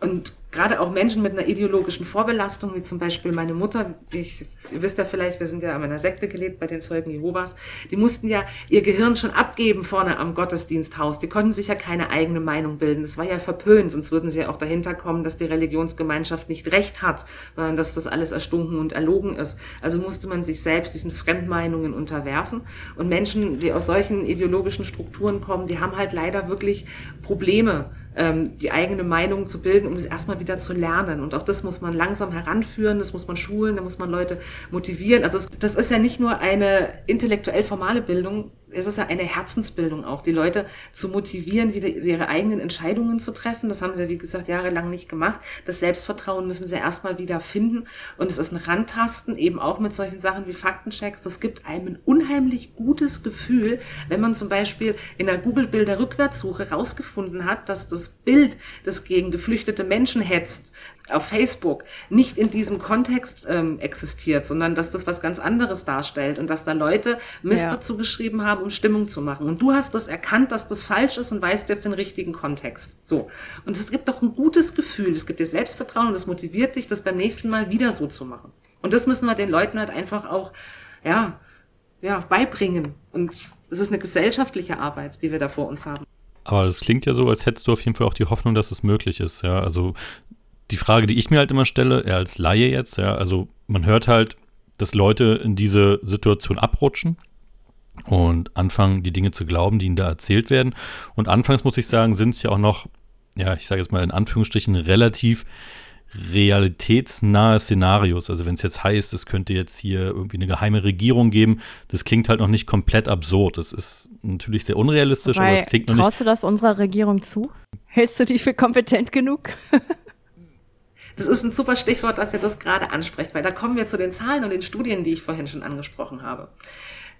Und gerade auch Menschen mit einer ideologischen Vorbelastung, wie zum Beispiel meine Mutter, ich, ihr wisst ja vielleicht, wir sind ja an einer Sekte gelebt bei den Zeugen Jehovas, die mussten ja ihr Gehirn schon abgeben vorne am Gottesdiensthaus. Die konnten sich ja keine eigene Meinung bilden. Das war ja verpönt, sonst würden sie ja auch dahinter kommen, dass die Religionsgemeinschaft nicht recht hat, sondern dass das alles erstunken und erlogen ist. Also musste man sich selbst diesen Fremdmeinungen unterwerfen. Und Menschen, die aus solchen ideologischen Strukturen kommen, die haben halt leider wirklich Probleme ähm, die eigene Meinung zu bilden, um das erstmal wieder zu lernen. Und auch das muss man langsam heranführen, das muss man schulen, da muss man Leute motivieren. Also das ist ja nicht nur eine intellektuell formale Bildung, es ist ja eine Herzensbildung auch, die Leute zu motivieren, wieder ihre eigenen Entscheidungen zu treffen. Das haben sie, wie gesagt, jahrelang nicht gemacht. Das Selbstvertrauen müssen sie erstmal wieder finden. Und es ist ein Randtasten, eben auch mit solchen Sachen wie Faktenchecks. Das gibt einem ein unheimlich gutes Gefühl, wenn man zum Beispiel in der Google-Bilder-Rückwärtssuche rausgefunden hat, dass das Bild, das gegen geflüchtete Menschen hetzt, auf Facebook nicht in diesem Kontext ähm, existiert, sondern dass das was ganz anderes darstellt und dass da Leute Mist ja. dazu geschrieben haben, um Stimmung zu machen. Und du hast das erkannt, dass das falsch ist und weißt jetzt den richtigen Kontext. So. Und es gibt doch ein gutes Gefühl, es gibt dir Selbstvertrauen und es motiviert dich, das beim nächsten Mal wieder so zu machen. Und das müssen wir den Leuten halt einfach auch, ja, ja, beibringen. Und das ist eine gesellschaftliche Arbeit, die wir da vor uns haben. Aber das klingt ja so, als hättest du auf jeden Fall auch die Hoffnung, dass es möglich ist. Ja, also die Frage, die ich mir halt immer stelle, eher als Laie jetzt, ja, also man hört halt, dass Leute in diese Situation abrutschen und anfangen, die Dinge zu glauben, die ihnen da erzählt werden. Und anfangs muss ich sagen, sind es ja auch noch, ja, ich sage jetzt mal in Anführungsstrichen, relativ realitätsnahe Szenarios. Also wenn es jetzt heißt, es könnte jetzt hier irgendwie eine geheime Regierung geben, das klingt halt noch nicht komplett absurd. Das ist natürlich sehr unrealistisch, Wobei, aber es klingt noch nicht. Traust du das unserer Regierung zu? Hältst du die für kompetent genug? Das ist ein super Stichwort, dass ihr das gerade ansprecht, weil da kommen wir zu den Zahlen und den Studien, die ich vorhin schon angesprochen habe.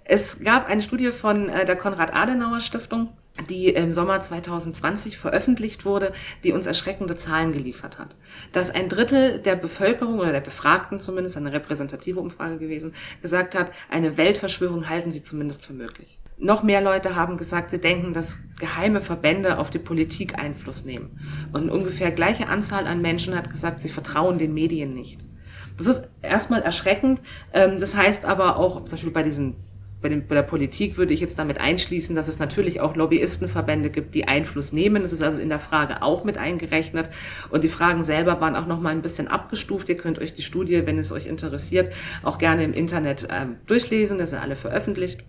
Es gab eine Studie von äh, der Konrad-Adenauer-Stiftung, die im Sommer 2020 veröffentlicht wurde, die uns erschreckende Zahlen geliefert hat. Dass ein Drittel der Bevölkerung oder der Befragten zumindest, eine repräsentative Umfrage gewesen, gesagt hat, eine Weltverschwörung halten sie zumindest für möglich. Noch mehr Leute haben gesagt, sie denken, dass geheime Verbände auf die Politik Einfluss nehmen. Und ungefähr gleiche Anzahl an Menschen hat gesagt, sie vertrauen den Medien nicht. Das ist erstmal erschreckend. Ähm, das heißt aber auch, zum Beispiel bei diesen bei, den, bei, der Politik würde ich jetzt damit einschließen, dass es natürlich auch Lobbyistenverbände gibt, die Einfluss nehmen. Das ist also in der Frage auch mit eingerechnet. Und die Fragen selber waren auch noch mal ein bisschen abgestuft. Ihr könnt euch die Studie, wenn es euch interessiert, auch gerne im Internet ähm, durchlesen. Das sind alle veröffentlicht.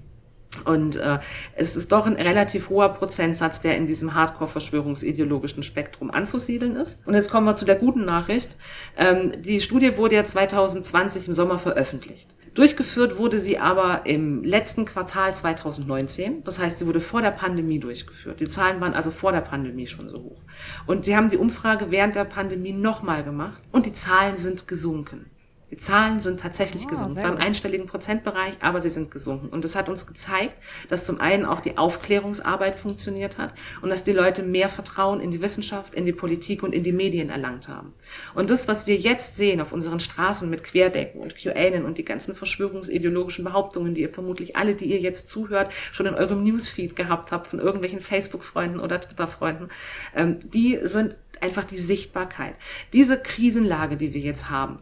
Und äh, es ist doch ein relativ hoher Prozentsatz, der in diesem Hardcore-verschwörungsideologischen Spektrum anzusiedeln ist. Und jetzt kommen wir zu der guten Nachricht. Ähm, die Studie wurde ja 2020 im Sommer veröffentlicht. Durchgeführt wurde sie aber im letzten Quartal 2019. Das heißt, sie wurde vor der Pandemie durchgeführt. Die Zahlen waren also vor der Pandemie schon so hoch. Und sie haben die Umfrage während der Pandemie nochmal gemacht und die Zahlen sind gesunken. Die Zahlen sind tatsächlich oh, gesunken. Zwar im einstelligen Prozentbereich, aber sie sind gesunken. Und das hat uns gezeigt, dass zum einen auch die Aufklärungsarbeit funktioniert hat und dass die Leute mehr Vertrauen in die Wissenschaft, in die Politik und in die Medien erlangt haben. Und das, was wir jetzt sehen auf unseren Straßen mit Querdecken und QAnon und die ganzen verschwörungsideologischen Behauptungen, die ihr vermutlich alle, die ihr jetzt zuhört, schon in eurem Newsfeed gehabt habt von irgendwelchen Facebook-Freunden oder Twitter-Freunden, ähm, die sind einfach die Sichtbarkeit. Diese Krisenlage, die wir jetzt haben,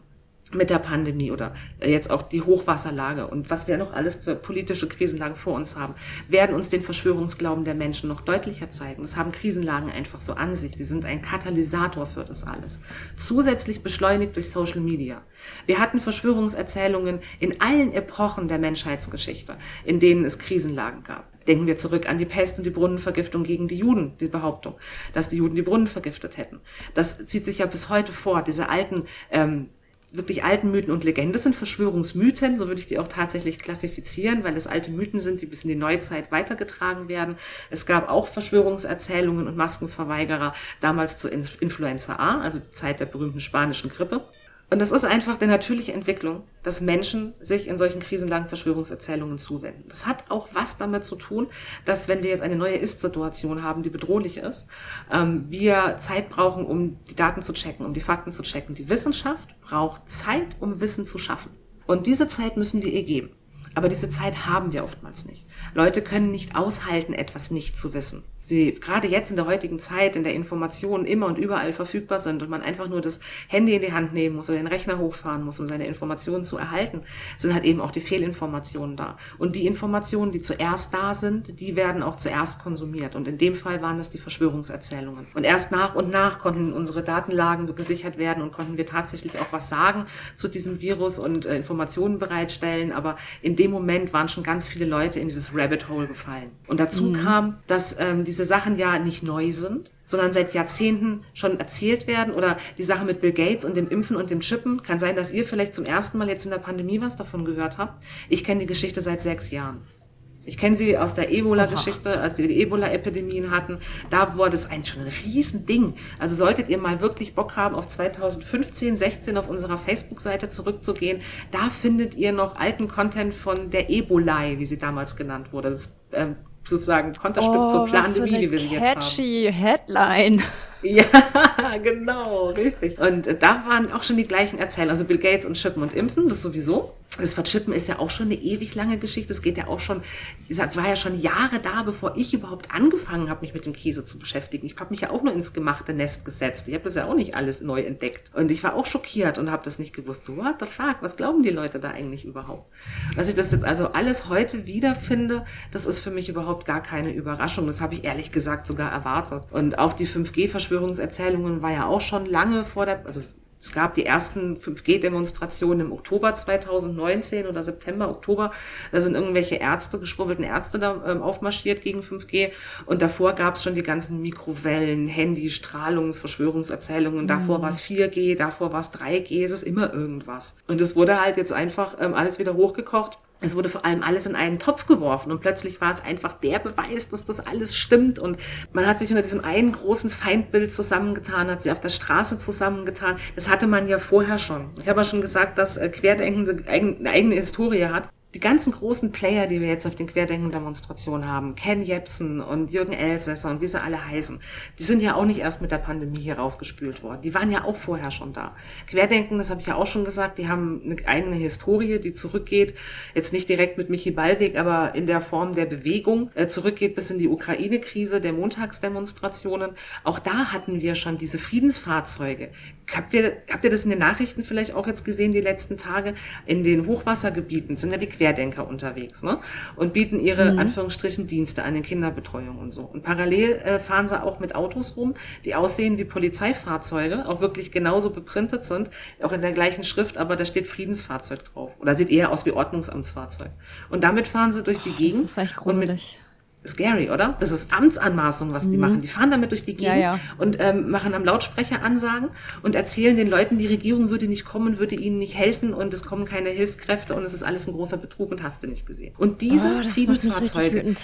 mit der Pandemie oder jetzt auch die Hochwasserlage und was wir noch alles für politische Krisenlagen vor uns haben, werden uns den Verschwörungsglauben der Menschen noch deutlicher zeigen. Das haben Krisenlagen einfach so an sich. Sie sind ein Katalysator für das alles. Zusätzlich beschleunigt durch Social Media. Wir hatten Verschwörungserzählungen in allen Epochen der Menschheitsgeschichte, in denen es Krisenlagen gab. Denken wir zurück an die Pest und die Brunnenvergiftung gegen die Juden, die Behauptung, dass die Juden die Brunnen vergiftet hätten. Das zieht sich ja bis heute vor, diese alten ähm, wirklich alten Mythen und Legenden. Das sind Verschwörungsmythen, so würde ich die auch tatsächlich klassifizieren, weil es alte Mythen sind, die bis in die Neuzeit weitergetragen werden. Es gab auch Verschwörungserzählungen und Maskenverweigerer damals zur Influenza A, also die Zeit der berühmten spanischen Grippe. Und das ist einfach die natürliche Entwicklung, dass Menschen sich in solchen krisenlangen Verschwörungserzählungen zuwenden. Das hat auch was damit zu tun, dass wenn wir jetzt eine neue Ist-Situation haben, die bedrohlich ist, ähm, wir Zeit brauchen, um die Daten zu checken, um die Fakten zu checken. Die Wissenschaft braucht Zeit, um Wissen zu schaffen. Und diese Zeit müssen wir ihr geben. Aber diese Zeit haben wir oftmals nicht. Leute können nicht aushalten, etwas nicht zu wissen sie gerade jetzt in der heutigen Zeit, in der Informationen immer und überall verfügbar sind und man einfach nur das Handy in die Hand nehmen muss oder den Rechner hochfahren muss, um seine Informationen zu erhalten, sind halt eben auch die Fehlinformationen da. Und die Informationen, die zuerst da sind, die werden auch zuerst konsumiert. Und in dem Fall waren das die Verschwörungserzählungen. Und erst nach und nach konnten unsere Datenlagen gesichert werden und konnten wir tatsächlich auch was sagen zu diesem Virus und äh, Informationen bereitstellen. Aber in dem Moment waren schon ganz viele Leute in dieses Rabbit Hole gefallen. Und dazu mhm. kam, dass ähm, diese diese Sachen ja nicht neu sind, sondern seit Jahrzehnten schon erzählt werden oder die Sache mit Bill Gates und dem Impfen und dem Chippen. Kann sein, dass ihr vielleicht zum ersten Mal jetzt in der Pandemie was davon gehört habt. Ich kenne die Geschichte seit sechs Jahren. Ich kenne sie aus der Ebola-Geschichte, als wir die Ebola-Epidemien hatten. Da wurde es ein schon ein Riesending. Also solltet ihr mal wirklich Bock haben, auf 2015, 16 auf unserer Facebook-Seite zurückzugehen, da findet ihr noch alten Content von der Ebola, wie sie damals genannt wurde. Das ähm, sozusagen Konterstück oh, zur Pandemie, die wir sie jetzt haben. Catchy Headline. Ja, genau, richtig. Und da waren auch schon die gleichen Erzähler, also Bill Gates und Schippen und Impfen, das sowieso. das Verchippen ist ja auch schon eine ewig lange Geschichte. Es geht ja auch schon, das war ja schon Jahre da, bevor ich überhaupt angefangen habe, mich mit dem Käse zu beschäftigen. Ich habe mich ja auch nur ins gemachte Nest gesetzt. Ich habe das ja auch nicht alles neu entdeckt. Und ich war auch schockiert und habe das nicht gewusst. So, what the fuck? Was glauben die Leute da eigentlich überhaupt? Dass ich das jetzt also alles heute wiederfinde, das ist für mich überhaupt gar keine Überraschung. Das habe ich ehrlich gesagt sogar erwartet. Und auch die 5G-Verschwörungserzählungen war ja auch schon lange vor der, also es gab die ersten 5G-Demonstrationen im Oktober 2019 oder September, Oktober. Da sind irgendwelche Ärzte, geschwurbelten Ärzte da ähm, aufmarschiert gegen 5G. Und davor gab es schon die ganzen Mikrowellen, Handy, Strahlungs-, Verschwörungserzählungen. Mhm. Davor war es 4G, davor war es 3G, es ist immer irgendwas. Und es wurde halt jetzt einfach ähm, alles wieder hochgekocht es wurde vor allem alles in einen Topf geworfen und plötzlich war es einfach der Beweis, dass das alles stimmt und man hat sich unter diesem einen großen Feindbild zusammengetan, hat sich auf der Straße zusammengetan. Das hatte man ja vorher schon. Ich habe ja schon gesagt, dass äh, Querdenken eine eigene Historie hat die ganzen großen Player, die wir jetzt auf den Querdenken-Demonstrationen haben, Ken Jebsen und Jürgen Elsässer und wie sie alle heißen, die sind ja auch nicht erst mit der Pandemie hier rausgespült worden. Die waren ja auch vorher schon da. Querdenken, das habe ich ja auch schon gesagt, die haben eine eigene Historie, die zurückgeht, jetzt nicht direkt mit Michi Ballweg, aber in der Form der Bewegung, äh, zurückgeht bis in die Ukraine-Krise der Montagsdemonstrationen. Auch da hatten wir schon diese Friedensfahrzeuge. Habt ihr, habt ihr das in den Nachrichten vielleicht auch jetzt gesehen, die letzten Tage? In den Hochwassergebieten sind ja die Querdenker unterwegs ne? und bieten ihre mhm. Anführungsstrichen Dienste an den Kinderbetreuung und so. Und parallel äh, fahren sie auch mit Autos rum, die aussehen wie Polizeifahrzeuge, auch wirklich genauso beprintet sind, auch in der gleichen Schrift, aber da steht Friedensfahrzeug drauf. Oder sieht eher aus wie Ordnungsamtsfahrzeug. Und damit fahren sie durch die oh, Gegend. Das ist echt gruselig scary, oder? Das ist Amtsanmaßung, was die mhm. machen. Die fahren damit durch die Gegend ja, ja. und ähm, machen am Lautsprecher Ansagen und erzählen den Leuten, die Regierung würde nicht kommen, würde ihnen nicht helfen und es kommen keine Hilfskräfte und es ist alles ein großer Betrug und hast du nicht gesehen. Und diese oh, Friedensfahrzeuge.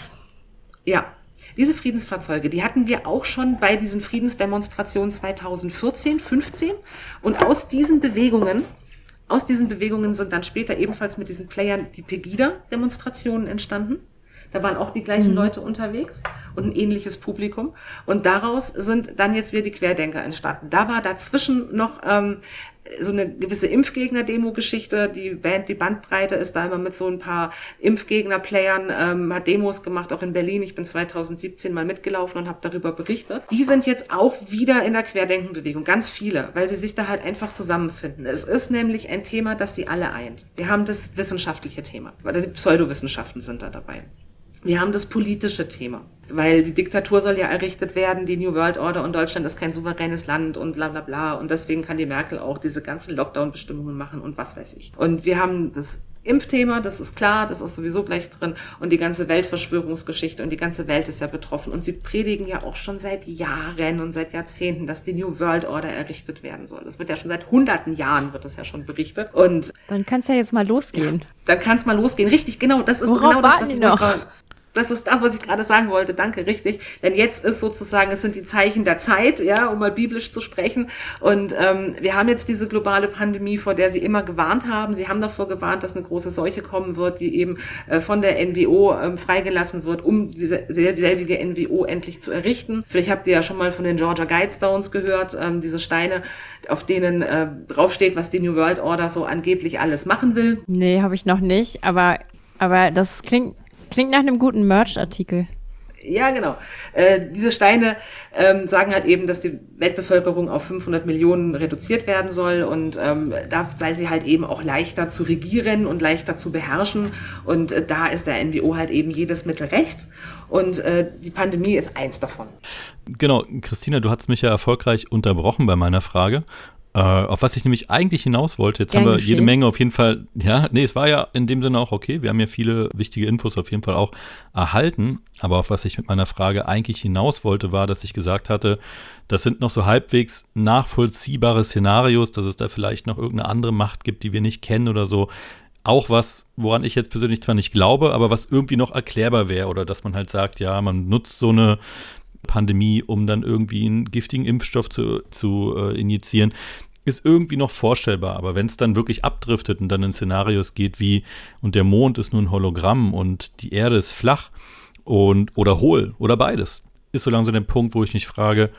Ja, diese Friedensfahrzeuge, die hatten wir auch schon bei diesen Friedensdemonstrationen 2014, 15 und aus diesen Bewegungen aus diesen Bewegungen sind dann später ebenfalls mit diesen Playern die Pegida-Demonstrationen entstanden. Da waren auch die gleichen mhm. Leute unterwegs und ein ähnliches Publikum. Und daraus sind dann jetzt wieder die Querdenker entstanden. Da war dazwischen noch ähm, so eine gewisse Impfgegner-Demo-Geschichte. Die Band, die Bandbreite ist da immer mit so ein paar Impfgegner-Playern, ähm, hat Demos gemacht, auch in Berlin. Ich bin 2017 mal mitgelaufen und habe darüber berichtet. Die sind jetzt auch wieder in der Querdenkenbewegung, ganz viele, weil sie sich da halt einfach zusammenfinden. Es ist nämlich ein Thema, das sie alle eint. Wir haben das wissenschaftliche Thema, weil die Pseudowissenschaften sind da dabei. Wir haben das politische Thema, weil die Diktatur soll ja errichtet werden, die New World Order und Deutschland ist kein souveränes Land und bla bla bla. Und deswegen kann die Merkel auch diese ganzen Lockdown-Bestimmungen machen und was weiß ich. Und wir haben das Impfthema, das ist klar, das ist sowieso gleich drin. Und die ganze Weltverschwörungsgeschichte und die ganze Welt ist ja betroffen. Und sie predigen ja auch schon seit Jahren und seit Jahrzehnten, dass die New World Order errichtet werden soll. Das wird ja schon seit hunderten Jahren wird das ja schon berichtet. Und dann kann es ja jetzt mal losgehen. Ja, dann kann es mal losgehen. Richtig, genau. Das ist Worauf genau das, was ich noch? Das ist das, was ich gerade sagen wollte. Danke, richtig. Denn jetzt ist sozusagen, es sind die Zeichen der Zeit, ja, um mal biblisch zu sprechen. Und ähm, wir haben jetzt diese globale Pandemie, vor der Sie immer gewarnt haben. Sie haben davor gewarnt, dass eine große Seuche kommen wird, die eben äh, von der NWO ähm, freigelassen wird, um diese selbige NWO endlich zu errichten. Vielleicht habt ihr ja schon mal von den Georgia Guidestones gehört, ähm, diese Steine, auf denen äh, draufsteht, was die New World Order so angeblich alles machen will. Nee, habe ich noch nicht, aber aber das klingt Klingt nach einem guten Merch-Artikel. Ja, genau. Äh, diese Steine ähm, sagen halt eben, dass die Weltbevölkerung auf 500 Millionen reduziert werden soll und ähm, da sei sie halt eben auch leichter zu regieren und leichter zu beherrschen und äh, da ist der NWO halt eben jedes Mittel recht und äh, die Pandemie ist eins davon. Genau, Christina, du hast mich ja erfolgreich unterbrochen bei meiner Frage äh, auf was ich nämlich eigentlich hinaus wollte, jetzt Gern haben wir geschehen. jede Menge auf jeden Fall, ja, nee, es war ja in dem Sinne auch okay. Wir haben ja viele wichtige Infos auf jeden Fall auch erhalten. Aber auf was ich mit meiner Frage eigentlich hinaus wollte, war, dass ich gesagt hatte, das sind noch so halbwegs nachvollziehbare Szenarios, dass es da vielleicht noch irgendeine andere Macht gibt, die wir nicht kennen oder so. Auch was, woran ich jetzt persönlich zwar nicht glaube, aber was irgendwie noch erklärbar wäre oder dass man halt sagt, ja, man nutzt so eine Pandemie, um dann irgendwie einen giftigen Impfstoff zu, zu äh, injizieren, ist irgendwie noch vorstellbar. Aber wenn es dann wirklich abdriftet und dann in Szenarios geht wie, und der Mond ist nur ein Hologramm und die Erde ist flach und oder hohl oder beides, ist so langsam der Punkt, wo ich mich frage,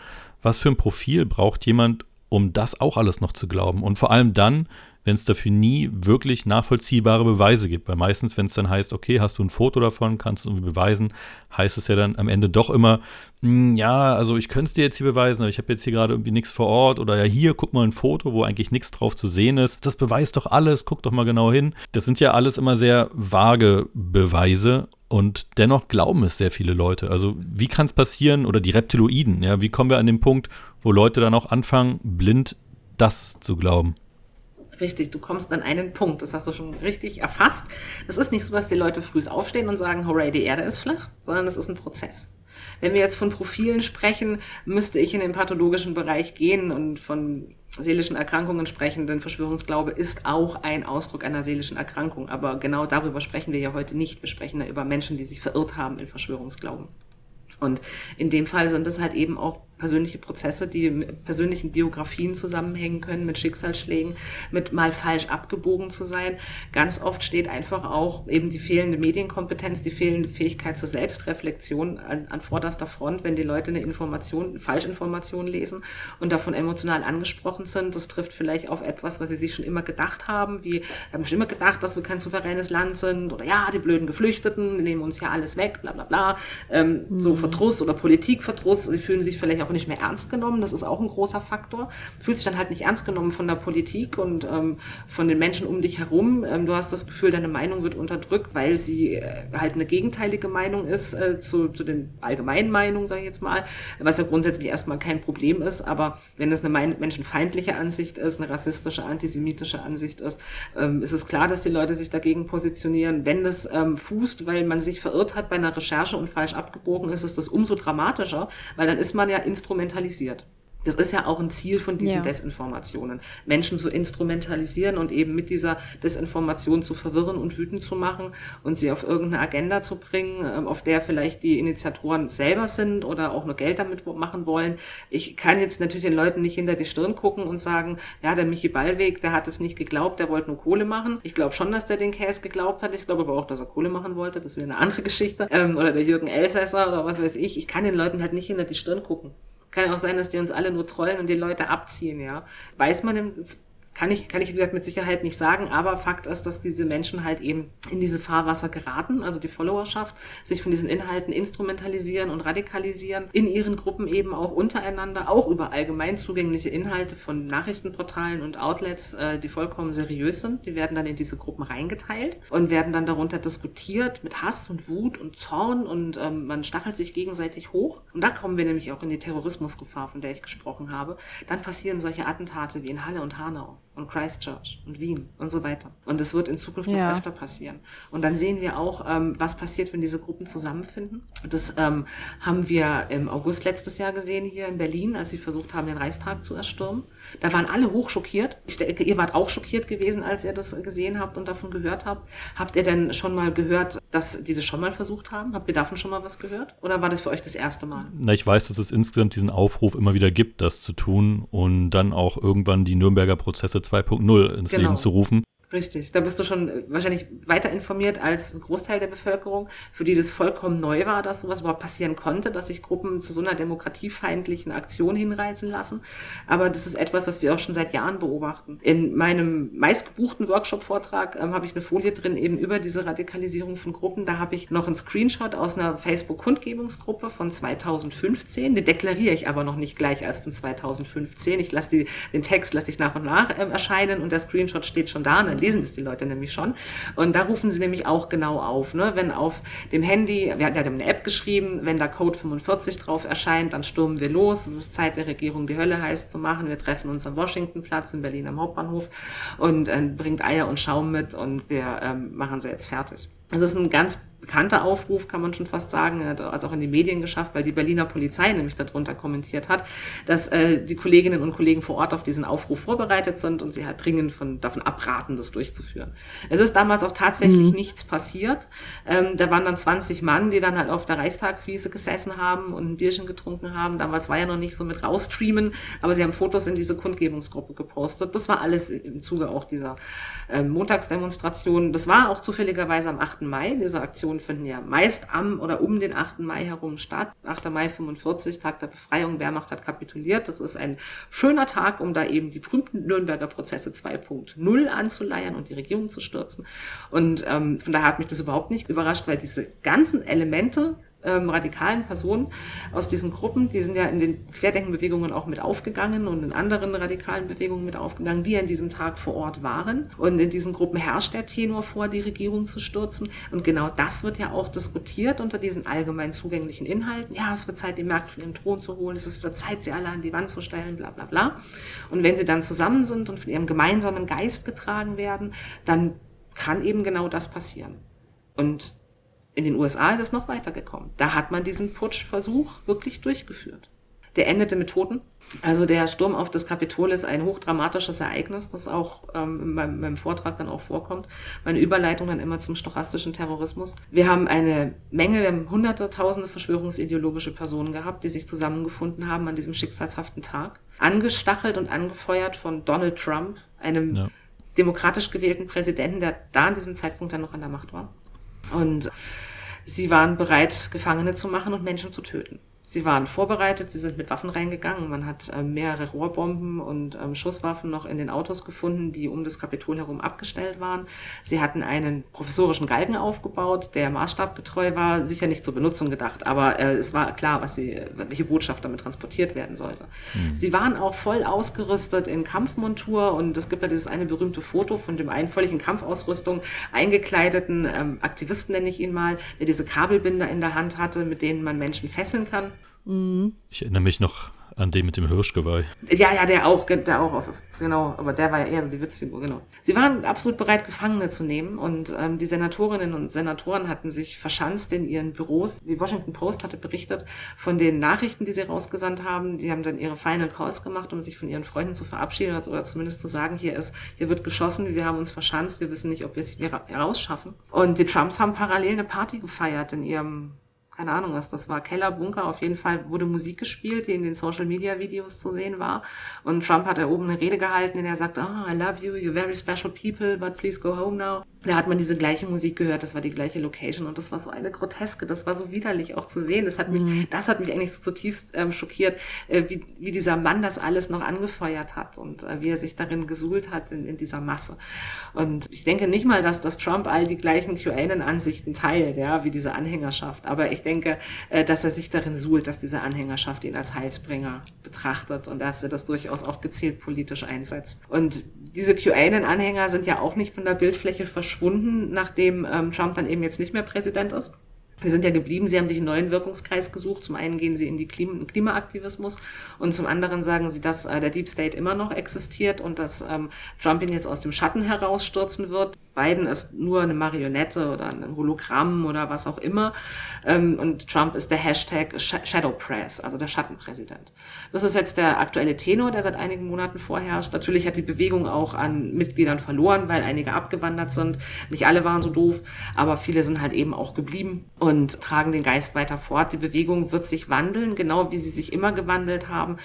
was für ein Profil braucht jemand, um das auch alles noch zu glauben? Und vor allem dann, wenn es dafür nie wirklich nachvollziehbare Beweise gibt. Weil meistens, wenn es dann heißt, okay, hast du ein Foto davon, kannst du irgendwie beweisen, heißt es ja dann am Ende doch immer, hm, ja, also ich könnte es dir jetzt hier beweisen, aber ich habe jetzt hier gerade irgendwie nichts vor Ort oder ja, hier, guck mal ein Foto, wo eigentlich nichts drauf zu sehen ist. Das beweist doch alles, guck doch mal genau hin. Das sind ja alles immer sehr vage Beweise und dennoch glauben es sehr viele Leute. Also wie kann es passieren, oder die Reptiloiden, ja, wie kommen wir an den Punkt, wo Leute dann auch anfangen, blind das zu glauben? Richtig, du kommst an einen Punkt, das hast du schon richtig erfasst. Es ist nicht so, dass die Leute früh aufstehen und sagen, hooray, die Erde ist flach, sondern es ist ein Prozess. Wenn wir jetzt von Profilen sprechen, müsste ich in den pathologischen Bereich gehen und von seelischen Erkrankungen sprechen, denn Verschwörungsglaube ist auch ein Ausdruck einer seelischen Erkrankung. Aber genau darüber sprechen wir ja heute nicht. Wir sprechen ja über Menschen, die sich verirrt haben in Verschwörungsglauben. Und in dem Fall sind es halt eben auch persönliche Prozesse, die mit persönlichen Biografien zusammenhängen können, mit Schicksalsschlägen, mit mal falsch abgebogen zu sein. Ganz oft steht einfach auch eben die fehlende Medienkompetenz, die fehlende Fähigkeit zur Selbstreflexion an, an vorderster Front, wenn die Leute eine Information, eine Falschinformation lesen und davon emotional angesprochen sind. Das trifft vielleicht auf etwas, was sie sich schon immer gedacht haben, wie, wir haben schon immer gedacht, dass wir kein souveränes Land sind oder ja, die blöden Geflüchteten, die nehmen uns ja alles weg, bla bla bla. Ähm, mhm. So Verdruss oder Politikverdruss, sie fühlen sich vielleicht auch nicht mehr ernst genommen. Das ist auch ein großer Faktor. Fühlt sich dann halt nicht ernst genommen von der Politik und ähm, von den Menschen um dich herum. Ähm, du hast das Gefühl, deine Meinung wird unterdrückt, weil sie äh, halt eine gegenteilige Meinung ist äh, zu, zu den allgemeinen Meinungen, sage ich jetzt mal, was ja grundsätzlich erstmal kein Problem ist. Aber wenn es eine menschenfeindliche Ansicht ist, eine rassistische, antisemitische Ansicht ist, ähm, ist es klar, dass die Leute sich dagegen positionieren. Wenn das ähm, fußt, weil man sich verirrt hat bei einer Recherche und falsch abgebogen ist, ist das umso dramatischer, weil dann ist man ja instrumentalisiert. Das ist ja auch ein Ziel von diesen ja. Desinformationen, Menschen zu instrumentalisieren und eben mit dieser Desinformation zu verwirren und wütend zu machen und sie auf irgendeine Agenda zu bringen, ähm, auf der vielleicht die Initiatoren selber sind oder auch nur Geld damit machen wollen. Ich kann jetzt natürlich den Leuten nicht hinter die Stirn gucken und sagen, ja, der Michi Ballweg, der hat es nicht geglaubt, der wollte nur Kohle machen. Ich glaube schon, dass der den Käse geglaubt hat. Ich glaube aber auch, dass er Kohle machen wollte. Das wäre eine andere Geschichte. Ähm, oder der Jürgen Elsässer oder was weiß ich. Ich kann den Leuten halt nicht hinter die Stirn gucken. Kann auch sein, dass die uns alle nur trollen und die Leute abziehen, ja. Weiß man im kann ich, kann ich, wie gesagt, mit Sicherheit nicht sagen, aber Fakt ist, dass diese Menschen halt eben in diese Fahrwasser geraten, also die Followerschaft, sich von diesen Inhalten instrumentalisieren und radikalisieren, in ihren Gruppen eben auch untereinander, auch über allgemein zugängliche Inhalte von Nachrichtenportalen und Outlets, äh, die vollkommen seriös sind. Die werden dann in diese Gruppen reingeteilt und werden dann darunter diskutiert mit Hass und Wut und Zorn und ähm, man stachelt sich gegenseitig hoch. Und da kommen wir nämlich auch in die Terrorismusgefahr, von der ich gesprochen habe. Dann passieren solche Attentate wie in Halle und Hanau und Christchurch und Wien und so weiter. Und das wird in Zukunft ja. noch öfter passieren. Und dann sehen wir auch, ähm, was passiert, wenn diese Gruppen zusammenfinden. Das ähm, haben wir im August letztes Jahr gesehen hier in Berlin, als sie versucht haben, den Reichstag zu erstürmen. Da waren alle hoch schockiert. Ich denke, ihr wart auch schockiert gewesen, als ihr das gesehen habt und davon gehört habt. Habt ihr denn schon mal gehört, dass die das schon mal versucht haben? Habt ihr davon schon mal was gehört? Oder war das für euch das erste Mal? Na, ich weiß, dass es insgesamt diesen Aufruf immer wieder gibt, das zu tun und dann auch irgendwann die Nürnberger Prozesse 2.0 ins genau. Leben zu rufen. Richtig, da bist du schon äh, wahrscheinlich weiter informiert als ein Großteil der Bevölkerung, für die das vollkommen neu war, dass sowas überhaupt passieren konnte, dass sich Gruppen zu so einer demokratiefeindlichen Aktion hinreißen lassen. Aber das ist etwas, was wir auch schon seit Jahren beobachten. In meinem meistgebuchten Workshop-Vortrag ähm, habe ich eine Folie drin eben über diese Radikalisierung von Gruppen. Da habe ich noch einen Screenshot aus einer Facebook-Kundgebungsgruppe von 2015. Den deklariere ich aber noch nicht gleich als von 2015. Ich lasse den Text lasse ich nach und nach ähm, erscheinen und der Screenshot steht schon da. Dann lesen das die Leute nämlich schon. Und da rufen sie nämlich auch genau auf. Ne? Wenn auf dem Handy, wir hatten ja eine App geschrieben, wenn da Code 45 drauf erscheint, dann stürmen wir los. Es ist Zeit der Regierung, die Hölle heiß zu machen. Wir treffen uns am Washingtonplatz in Berlin am Hauptbahnhof und äh, bringt Eier und Schaum mit und wir ähm, machen sie jetzt fertig. Das ist ein ganz bekannter Aufruf, kann man schon fast sagen, er hat es auch in die Medien geschafft, weil die Berliner Polizei nämlich darunter kommentiert hat, dass äh, die Kolleginnen und Kollegen vor Ort auf diesen Aufruf vorbereitet sind und sie halt dringend von, davon abraten, das durchzuführen. Es ist damals auch tatsächlich mhm. nichts passiert. Ähm, da waren dann 20 Mann, die dann halt auf der Reichstagswiese gesessen haben und ein Bierchen getrunken haben. Damals war ja noch nicht so mit rausstreamen, aber sie haben Fotos in diese Kundgebungsgruppe gepostet. Das war alles im Zuge auch dieser äh, Montagsdemonstration. Das war auch zufälligerweise am 8 8. Mai. Diese Aktionen finden ja meist am oder um den 8. Mai herum statt. 8. Mai 45, Tag der Befreiung, Wehrmacht hat kapituliert. Das ist ein schöner Tag, um da eben die berühmten Nürnberger Prozesse 2.0 anzuleiern und die Regierung zu stürzen. Und ähm, von daher hat mich das überhaupt nicht überrascht, weil diese ganzen Elemente ähm, radikalen Personen aus diesen Gruppen, die sind ja in den Querdenkenbewegungen auch mit aufgegangen und in anderen radikalen Bewegungen mit aufgegangen, die an diesem Tag vor Ort waren. Und in diesen Gruppen herrscht der Tenor vor, die Regierung zu stürzen. Und genau das wird ja auch diskutiert unter diesen allgemein zugänglichen Inhalten. Ja, es wird Zeit, die Märkte von ihrem Thron zu holen. Es wieder Zeit, sie alle an die Wand zu stellen, bla bla bla. Und wenn sie dann zusammen sind und von ihrem gemeinsamen Geist getragen werden, dann kann eben genau das passieren. Und in den USA ist es noch weitergekommen. Da hat man diesen Putschversuch wirklich durchgeführt. Der endete mit Toten. Also der Sturm auf das Kapitol ist ein hochdramatisches Ereignis, das auch ähm, in meinem, meinem, Vortrag dann auch vorkommt. Meine Überleitung dann immer zum stochastischen Terrorismus. Wir haben eine Menge, wir haben hunderte, tausende verschwörungsideologische Personen gehabt, die sich zusammengefunden haben an diesem schicksalshaften Tag. Angestachelt und angefeuert von Donald Trump, einem ja. demokratisch gewählten Präsidenten, der da an diesem Zeitpunkt dann noch an der Macht war. Und sie waren bereit, Gefangene zu machen und Menschen zu töten. Sie waren vorbereitet, sie sind mit Waffen reingegangen. Man hat äh, mehrere Rohrbomben und ähm, Schusswaffen noch in den Autos gefunden, die um das Kapitol herum abgestellt waren. Sie hatten einen professorischen Galgen aufgebaut, der maßstabgetreu war, sicher nicht zur Benutzung gedacht, aber äh, es war klar, was sie, welche Botschaft damit transportiert werden sollte. Mhm. Sie waren auch voll ausgerüstet in Kampfmontur und es gibt ja dieses eine berühmte Foto von dem einen völlig in Kampfausrüstung eingekleideten ähm, Aktivisten, nenne ich ihn mal, der diese Kabelbinder in der Hand hatte, mit denen man Menschen fesseln kann. Mhm. Ich erinnere mich noch an den mit dem Hirschgeweih. Ja, ja, der auch, der auch, auf, genau, aber der war ja eher so die Witzfigur, genau. Sie waren absolut bereit, Gefangene zu nehmen und ähm, die Senatorinnen und Senatoren hatten sich verschanzt in ihren Büros. Die Washington Post hatte berichtet von den Nachrichten, die sie rausgesandt haben. Die haben dann ihre Final Calls gemacht, um sich von ihren Freunden zu verabschieden oder zumindest zu sagen, hier ist, hier wird geschossen, wir haben uns verschanzt, wir wissen nicht, ob wir es hier rausschaffen. Und die Trumps haben parallel eine Party gefeiert in ihrem keine Ahnung, was das war, Keller, Bunker. Auf jeden Fall wurde Musik gespielt, die in den Social Media Videos zu sehen war. Und Trump hat da oben eine Rede gehalten, in der er sagt, oh, I love you, you're very special people, but please go home now. Da hat man diese gleiche Musik gehört, das war die gleiche Location und das war so eine groteske, das war so widerlich auch zu sehen. Das hat mich, mhm. das hat mich eigentlich zutiefst ähm, schockiert, äh, wie, wie dieser Mann das alles noch angefeuert hat und äh, wie er sich darin gesuhlt hat in, in dieser Masse. Und ich denke nicht mal, dass, dass Trump all die gleichen QAnon-Ansichten teilt, ja, wie diese Anhängerschaft. Aber ich denke, äh, dass er sich darin suhlt, dass diese Anhängerschaft ihn als Heilsbringer betrachtet und dass er das durchaus auch gezielt politisch einsetzt. Und diese QAnon-Anhänger sind ja auch nicht von der Bildfläche verschwunden, nachdem ähm, Trump dann eben jetzt nicht mehr Präsident ist. Sie sind ja geblieben, sie haben sich einen neuen Wirkungskreis gesucht. Zum einen gehen sie in die Klima Klimaaktivismus und zum anderen sagen sie, dass äh, der Deep State immer noch existiert und dass ähm, Trump ihn jetzt aus dem Schatten herausstürzen wird. Biden ist nur eine Marionette oder ein Hologramm oder was auch immer. Ähm, und Trump ist der Hashtag Shadow Press, also der Schattenpräsident. Das ist jetzt der aktuelle Tenor, der seit einigen Monaten vorherrscht. Natürlich hat die Bewegung auch an Mitgliedern verloren, weil einige abgewandert sind. Nicht alle waren so doof, aber viele sind halt eben auch geblieben und tragen den Geist weiter fort. Die Bewegung wird sich wandeln, genau wie sie sich immer gewandelt haben.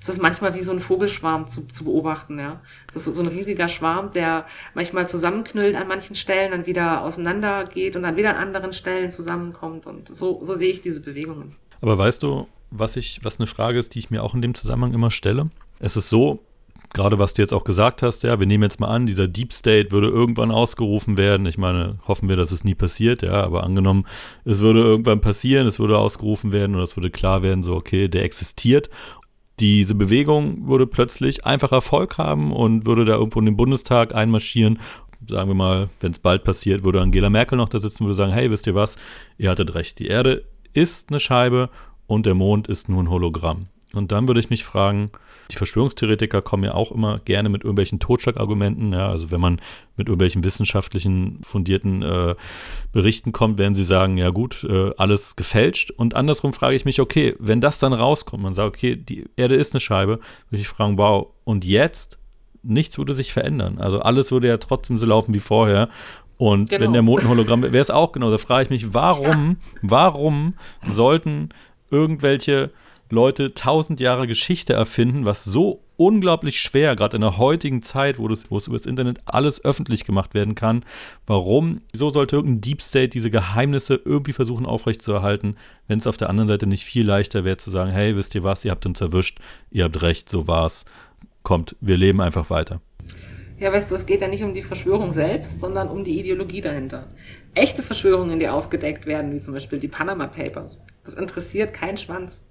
Es ist manchmal wie so ein Vogelschwarm zu, zu beobachten. Ja. Das ist so ein riesiger Schwarm, der manchmal zusammenknüllt an manchen Stellen, dann wieder auseinandergeht und dann wieder an anderen Stellen zusammenkommt. Und so, so sehe ich diese Bewegungen. Aber weißt du, was ich, was eine Frage ist, die ich mir auch in dem Zusammenhang immer stelle? Es ist so, gerade was du jetzt auch gesagt hast, ja, wir nehmen jetzt mal an, dieser Deep State würde irgendwann ausgerufen werden. Ich meine, hoffen wir, dass es nie passiert, ja, aber angenommen, es würde irgendwann passieren, es würde ausgerufen werden oder es würde klar werden, so, okay, der existiert diese Bewegung würde plötzlich einfach Erfolg haben und würde da irgendwo in den Bundestag einmarschieren. Sagen wir mal, wenn es bald passiert, würde Angela Merkel noch da sitzen und würde sagen, hey, wisst ihr was, ihr hattet recht, die Erde ist eine Scheibe und der Mond ist nur ein Hologramm. Und dann würde ich mich fragen, die Verschwörungstheoretiker kommen ja auch immer gerne mit irgendwelchen Totschlagargumenten. Ja, also wenn man mit irgendwelchen wissenschaftlichen fundierten äh, Berichten kommt, werden sie sagen, ja gut, äh, alles gefälscht. Und andersrum frage ich mich, okay, wenn das dann rauskommt, man sagt, okay, die Erde ist eine Scheibe, würde ich fragen, wow, und jetzt? Nichts würde sich verändern. Also alles würde ja trotzdem so laufen wie vorher. Und genau. wenn der Mond ein Hologramm wäre, wäre es auch genau. Da frage ich mich, warum, warum sollten irgendwelche Leute tausend Jahre Geschichte erfinden, was so unglaublich schwer, gerade in der heutigen Zeit, wo, das, wo es über das Internet alles öffentlich gemacht werden kann. Warum? Wieso sollte irgendein Deep State diese Geheimnisse irgendwie versuchen aufrechtzuerhalten, wenn es auf der anderen Seite nicht viel leichter wäre zu sagen, hey, wisst ihr was, ihr habt uns erwischt, ihr habt recht, so war's. Kommt, wir leben einfach weiter. Ja, weißt du, es geht ja nicht um die Verschwörung selbst, sondern um die Ideologie dahinter. Echte Verschwörungen, die aufgedeckt werden, wie zum Beispiel die Panama Papers, das interessiert keinen Schwanz.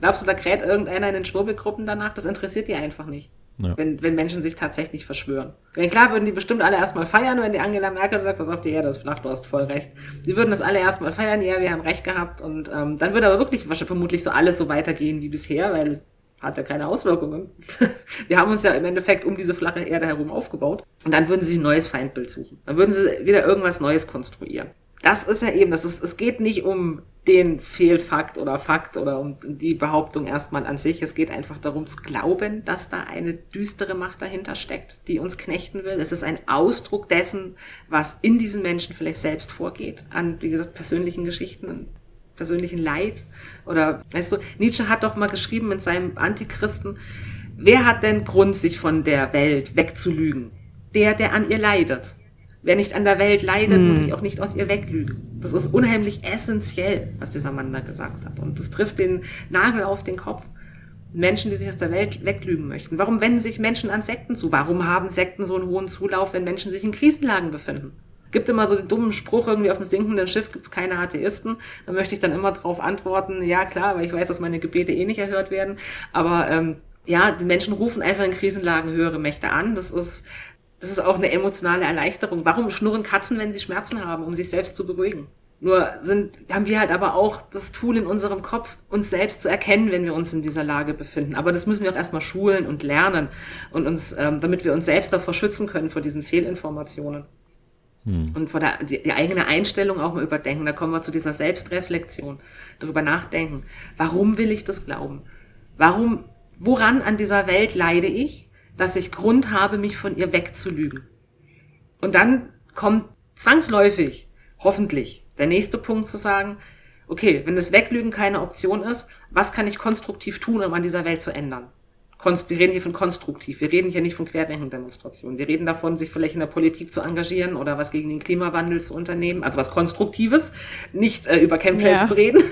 Glaubst du, da kräht irgendeiner in den Schwurbelgruppen danach? Das interessiert die einfach nicht. Ja. Wenn, wenn Menschen sich tatsächlich verschwören. Wenn klar, würden die bestimmt alle erstmal feiern, wenn die Angela Merkel sagt, pass auf, die Erde ist flach, du hast voll recht. Die würden das alle erstmal feiern, ja, wir haben recht gehabt. Und ähm, dann würde aber wirklich wahrscheinlich vermutlich so alles so weitergehen wie bisher, weil hat ja keine Auswirkungen. Wir haben uns ja im Endeffekt um diese flache Erde herum aufgebaut. Und dann würden sie ein neues Feindbild suchen. Dann würden sie wieder irgendwas Neues konstruieren. Das ist ja eben, das ist, es geht nicht um den Fehlfakt oder Fakt oder um die Behauptung erstmal an sich. Es geht einfach darum zu glauben, dass da eine düstere Macht dahinter steckt, die uns knechten will. Es ist ein Ausdruck dessen, was in diesen Menschen vielleicht selbst vorgeht, an, wie gesagt, persönlichen Geschichten, an persönlichen Leid. Oder, weißt du, Nietzsche hat doch mal geschrieben in seinem Antichristen, wer hat denn Grund, sich von der Welt wegzulügen? Der, der an ihr leidet. Wer nicht an der Welt leidet, hm. muss sich auch nicht aus ihr weglügen. Das ist unheimlich essentiell, was dieser Mann da gesagt hat. Und das trifft den Nagel auf den Kopf. Menschen, die sich aus der Welt weglügen möchten. Warum wenden sich Menschen an Sekten zu? Warum haben Sekten so einen hohen Zulauf, wenn Menschen sich in Krisenlagen befinden? Gibt immer so den dummen Spruch, irgendwie auf dem sinkenden Schiff gibt es keine Atheisten. Da möchte ich dann immer darauf antworten, ja klar, weil ich weiß, dass meine Gebete eh nicht erhört werden. Aber ähm, ja, die Menschen rufen einfach in Krisenlagen höhere Mächte an. Das ist das ist auch eine emotionale Erleichterung. Warum schnurren Katzen, wenn sie Schmerzen haben, um sich selbst zu beruhigen? Nur sind, haben wir halt aber auch das Tool in unserem Kopf, uns selbst zu erkennen, wenn wir uns in dieser Lage befinden. Aber das müssen wir auch erstmal schulen und lernen und uns, ähm, damit wir uns selbst davor schützen können vor diesen Fehlinformationen. Hm. Und vor der die, die, eigene Einstellung auch mal überdenken. Da kommen wir zu dieser Selbstreflexion, darüber nachdenken. Warum will ich das glauben? Warum, woran an dieser Welt leide ich? Dass ich Grund habe, mich von ihr wegzulügen. Und dann kommt zwangsläufig, hoffentlich, der nächste Punkt zu sagen, okay, wenn das Weglügen keine Option ist, was kann ich konstruktiv tun, um an dieser Welt zu ändern? Wir reden hier von konstruktiv, wir reden hier nicht von Querdenken-Demonstrationen. Wir reden davon, sich vielleicht in der Politik zu engagieren oder was gegen den Klimawandel zu unternehmen, also was Konstruktives, nicht äh, über Chemtrails ja. zu reden,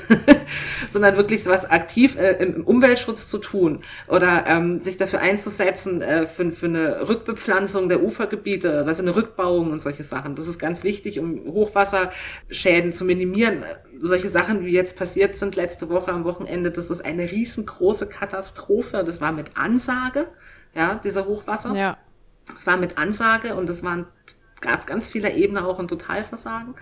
sondern wirklich was aktiv äh, im Umweltschutz zu tun oder ähm, sich dafür einzusetzen äh, für, für eine Rückbepflanzung der Ufergebiete, also eine Rückbauung und solche Sachen. Das ist ganz wichtig, um Hochwasserschäden zu minimieren solche Sachen, wie jetzt passiert sind letzte Woche am Wochenende, das ist eine riesengroße Katastrophe. Das war mit Ansage, ja, dieser Hochwasser. Ja. Das war mit Ansage und es waren, gab ganz viele Ebenen auch ein Totalversagen.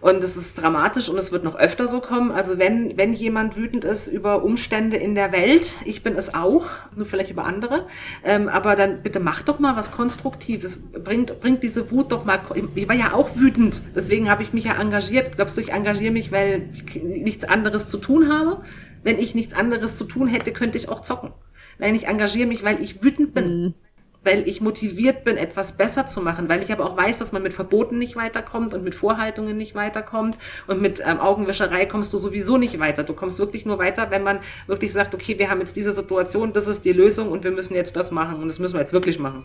Und es ist dramatisch und es wird noch öfter so kommen. Also wenn, wenn jemand wütend ist über Umstände in der Welt, ich bin es auch, nur vielleicht über andere, ähm, aber dann bitte mach doch mal was Konstruktives. Bringt, bringt diese Wut doch mal. Ich war ja auch wütend, deswegen habe ich mich ja engagiert. Glaubst du, ich engagiere mich, weil ich nichts anderes zu tun habe? Wenn ich nichts anderes zu tun hätte, könnte ich auch zocken. Nein, ich engagiere mich, weil ich wütend bin. Mhm weil ich motiviert bin, etwas besser zu machen, weil ich aber auch weiß, dass man mit Verboten nicht weiterkommt und mit Vorhaltungen nicht weiterkommt und mit ähm, Augenwischerei kommst du sowieso nicht weiter. Du kommst wirklich nur weiter, wenn man wirklich sagt, okay, wir haben jetzt diese Situation, das ist die Lösung und wir müssen jetzt das machen und das müssen wir jetzt wirklich machen.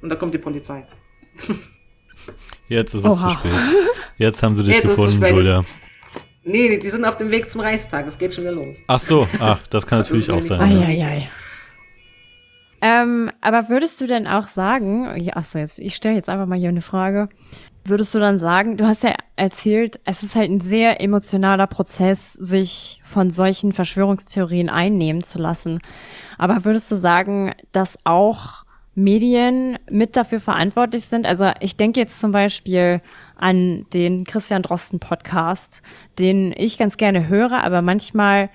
Und da kommt die Polizei. Jetzt ist es Oha. zu spät. Jetzt haben sie dich jetzt gefunden, Julia. Nee, die sind auf dem Weg zum Reichstag. Es geht schon wieder los. Ach so, ach, das kann natürlich auch sein. Ai, ai, ai. Ähm, aber würdest du denn auch sagen, achso, jetzt, ich stelle jetzt einfach mal hier eine Frage. Würdest du dann sagen, du hast ja erzählt, es ist halt ein sehr emotionaler Prozess, sich von solchen Verschwörungstheorien einnehmen zu lassen. Aber würdest du sagen, dass auch Medien mit dafür verantwortlich sind? Also ich denke jetzt zum Beispiel an den Christian Drosten Podcast, den ich ganz gerne höre, aber manchmal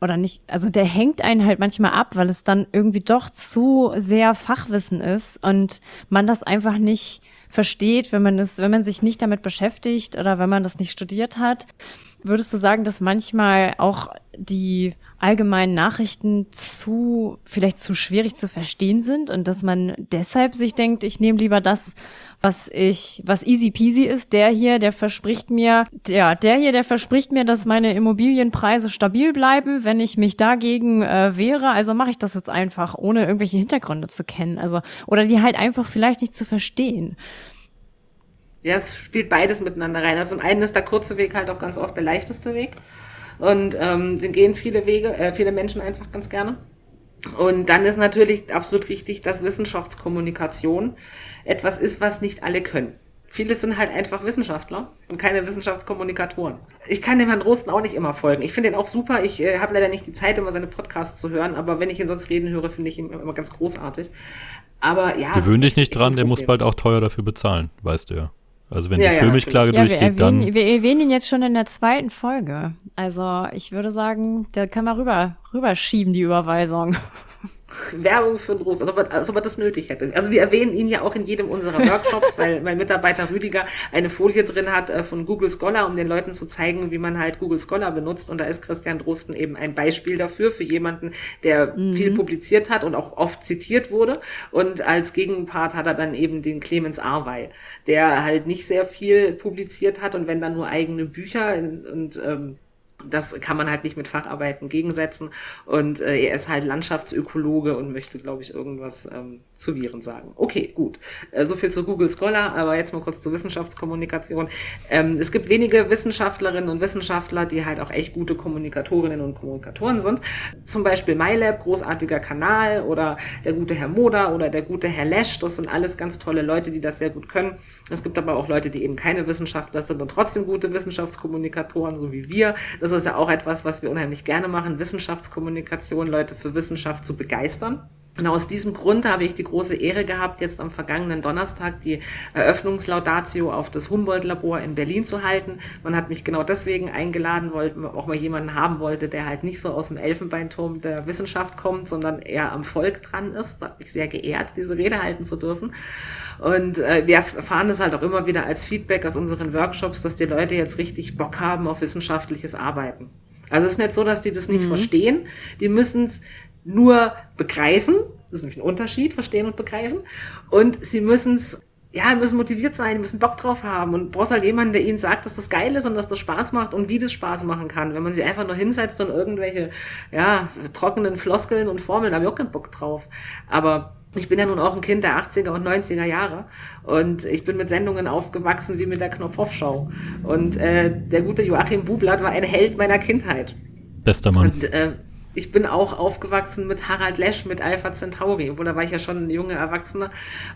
oder nicht, also der hängt einen halt manchmal ab, weil es dann irgendwie doch zu sehr Fachwissen ist und man das einfach nicht versteht, wenn man es, wenn man sich nicht damit beschäftigt oder wenn man das nicht studiert hat. Würdest du sagen, dass manchmal auch die allgemeinen Nachrichten zu, vielleicht zu schwierig zu verstehen sind und dass man deshalb sich denkt, ich nehme lieber das, was ich, was easy peasy ist, der hier, der verspricht mir, ja, der hier, der verspricht mir, dass meine Immobilienpreise stabil bleiben, wenn ich mich dagegen äh, wehre. Also mache ich das jetzt einfach, ohne irgendwelche Hintergründe zu kennen. Also, oder die halt einfach vielleicht nicht zu verstehen. Ja, es spielt beides miteinander rein. Also zum einen ist der kurze Weg halt auch ganz oft der leichteste Weg. Und ähm, den gehen viele Wege, äh, viele Menschen einfach ganz gerne. Und dann ist natürlich absolut wichtig, dass Wissenschaftskommunikation etwas ist, was nicht alle können. Viele sind halt einfach Wissenschaftler und keine Wissenschaftskommunikatoren. Ich kann dem Herrn Rosten auch nicht immer folgen. Ich finde ihn auch super. Ich äh, habe leider nicht die Zeit, immer seine Podcasts zu hören, aber wenn ich ihn sonst reden höre, finde ich ihn immer ganz großartig. Aber ja. Gewöhn dich nicht dran, der muss bald auch teuer dafür bezahlen, weißt du ja. Also wenn ja, die Filmigklage ja, durchgeht, wir erwähnen, dann. Wir erwähnen ihn jetzt schon in der zweiten Folge. Also ich würde sagen, der kann mal rüber, rüberschieben, die Überweisung. Werbung für Drost, als ob, er, als ob er das nötig hätte. Also wir erwähnen ihn ja auch in jedem unserer Workshops, weil mein Mitarbeiter Rüdiger eine Folie drin hat äh, von Google Scholar, um den Leuten zu zeigen, wie man halt Google Scholar benutzt. Und da ist Christian Drosten eben ein Beispiel dafür, für jemanden, der mhm. viel publiziert hat und auch oft zitiert wurde. Und als Gegenpart hat er dann eben den Clemens Arwey, der halt nicht sehr viel publiziert hat und wenn dann nur eigene Bücher und, und ähm, das kann man halt nicht mit Facharbeiten gegensetzen. Und äh, er ist halt Landschaftsökologe und möchte, glaube ich, irgendwas ähm, zu Viren sagen. Okay, gut. Äh, so viel zu Google Scholar, aber jetzt mal kurz zur Wissenschaftskommunikation. Ähm, es gibt wenige Wissenschaftlerinnen und Wissenschaftler, die halt auch echt gute Kommunikatorinnen und Kommunikatoren sind. Zum Beispiel MyLab, großartiger Kanal, oder der gute Herr Moder oder der gute Herr Lesch. Das sind alles ganz tolle Leute, die das sehr gut können. Es gibt aber auch Leute, die eben keine Wissenschaftler sind und trotzdem gute Wissenschaftskommunikatoren, so wie wir. Das ist ja auch etwas, was wir unheimlich gerne machen, Wissenschaftskommunikation, Leute für Wissenschaft zu begeistern. Und aus diesem Grund habe ich die große Ehre gehabt, jetzt am vergangenen Donnerstag die Eröffnungslaudatio auf das Humboldt-Labor in Berlin zu halten. Man hat mich genau deswegen eingeladen, weil man auch mal jemanden haben wollte, der halt nicht so aus dem Elfenbeinturm der Wissenschaft kommt, sondern eher am Volk dran ist. Da hat mich sehr geehrt, diese Rede halten zu dürfen. Und äh, wir erfahren das halt auch immer wieder als Feedback aus unseren Workshops, dass die Leute jetzt richtig Bock haben auf wissenschaftliches Arbeiten. Also es ist nicht so, dass die das nicht mhm. verstehen. Die müssen es nur begreifen. Das ist nämlich ein Unterschied, verstehen und begreifen. Und sie müssen es ja, müssen motiviert sein, müssen Bock drauf haben und brauchst halt jemanden, der ihnen sagt, dass das geil ist und dass das Spaß macht und wie das Spaß machen kann. Wenn man sie einfach nur hinsetzt und irgendwelche, ja, trockenen Floskeln und Formeln, da habe ich auch keinen Bock drauf. Aber ich bin ja nun auch ein Kind der 80er und 90er Jahre und ich bin mit Sendungen aufgewachsen wie mit der Knopfhoff-Show. Und äh, der gute Joachim Bublatt war ein Held meiner Kindheit. Bester Mann. Und äh, ich bin auch aufgewachsen mit Harald Lesch, mit Alpha Centauri, obwohl da war ich ja schon ein junger Erwachsener.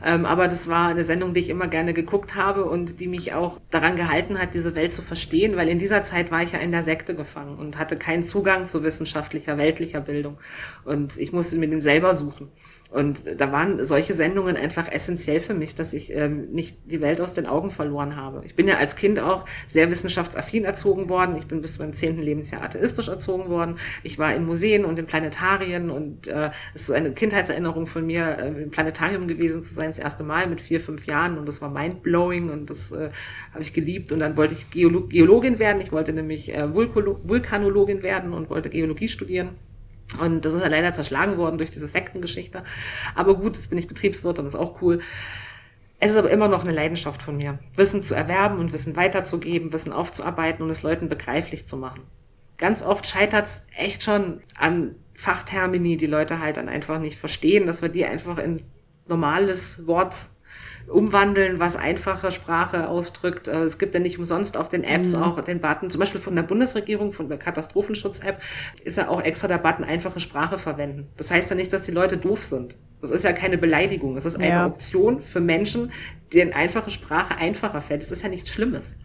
Ähm, aber das war eine Sendung, die ich immer gerne geguckt habe und die mich auch daran gehalten hat, diese Welt zu verstehen, weil in dieser Zeit war ich ja in der Sekte gefangen und hatte keinen Zugang zu wissenschaftlicher, weltlicher Bildung. Und ich musste mir den selber suchen. Und da waren solche Sendungen einfach essentiell für mich, dass ich ähm, nicht die Welt aus den Augen verloren habe. Ich bin ja als Kind auch sehr wissenschaftsaffin erzogen worden. Ich bin bis zu meinem zehnten Lebensjahr atheistisch erzogen worden. Ich war in Museen und in Planetarien und äh, es ist eine Kindheitserinnerung von mir, äh, im Planetarium gewesen zu sein, das erste Mal mit vier, fünf Jahren und das war mindblowing und das äh, habe ich geliebt. Und dann wollte ich Geolo Geologin werden. Ich wollte nämlich äh, Vulkanologin werden und wollte Geologie studieren. Und das ist ja leider zerschlagen worden durch diese Sektengeschichte. Aber gut, jetzt bin ich Betriebswirt und ist auch cool. Es ist aber immer noch eine Leidenschaft von mir, Wissen zu erwerben und Wissen weiterzugeben, Wissen aufzuarbeiten und es Leuten begreiflich zu machen. Ganz oft scheitert es echt schon an Fachtermini, die Leute halt dann einfach nicht verstehen, dass wir die einfach in normales Wort umwandeln, was einfache Sprache ausdrückt. Äh, es gibt ja nicht umsonst auf den Apps mhm. auch den Button, zum Beispiel von der Bundesregierung, von der Katastrophenschutz-App, ist ja auch extra der Button einfache Sprache verwenden. Das heißt ja nicht, dass die Leute doof sind. Das ist ja keine Beleidigung. Das ist eine ja. Option für Menschen, denen einfache Sprache einfacher fällt. Das ist ja nichts Schlimmes.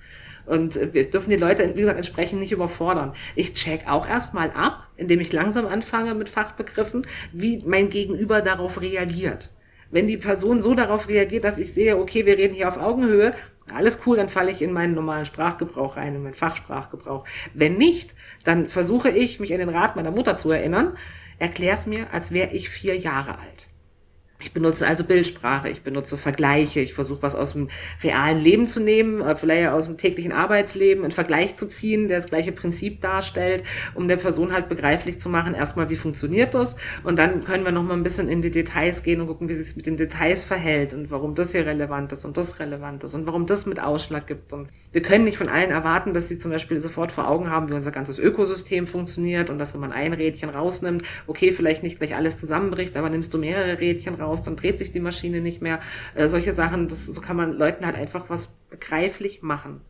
Und wir dürfen die Leute, wie gesagt, entsprechend nicht überfordern. Ich check auch erstmal ab, indem ich langsam anfange mit Fachbegriffen, wie mein Gegenüber darauf reagiert. Wenn die Person so darauf reagiert, dass ich sehe, okay, wir reden hier auf Augenhöhe, alles cool, dann falle ich in meinen normalen Sprachgebrauch rein, in meinen Fachsprachgebrauch. Wenn nicht, dann versuche ich, mich an den Rat meiner Mutter zu erinnern, erklär's mir, als wäre ich vier Jahre alt. Ich benutze also Bildsprache, ich benutze Vergleiche, ich versuche was aus dem realen Leben zu nehmen, äh, vielleicht aus dem täglichen Arbeitsleben, einen Vergleich zu ziehen, der das gleiche Prinzip darstellt, um der Person halt begreiflich zu machen, erstmal, wie funktioniert das und dann können wir nochmal ein bisschen in die Details gehen und gucken, wie sich es mit den Details verhält und warum das hier relevant ist und das relevant ist und warum das mit Ausschlag gibt. Und wir können nicht von allen erwarten, dass sie zum Beispiel sofort vor Augen haben, wie unser ganzes Ökosystem funktioniert und dass wenn man ein Rädchen rausnimmt, okay, vielleicht nicht gleich alles zusammenbricht, aber nimmst du mehrere Rädchen raus, raus, dann dreht sich die Maschine nicht mehr. Äh, solche Sachen, das, so kann man Leuten halt einfach was begreiflich machen.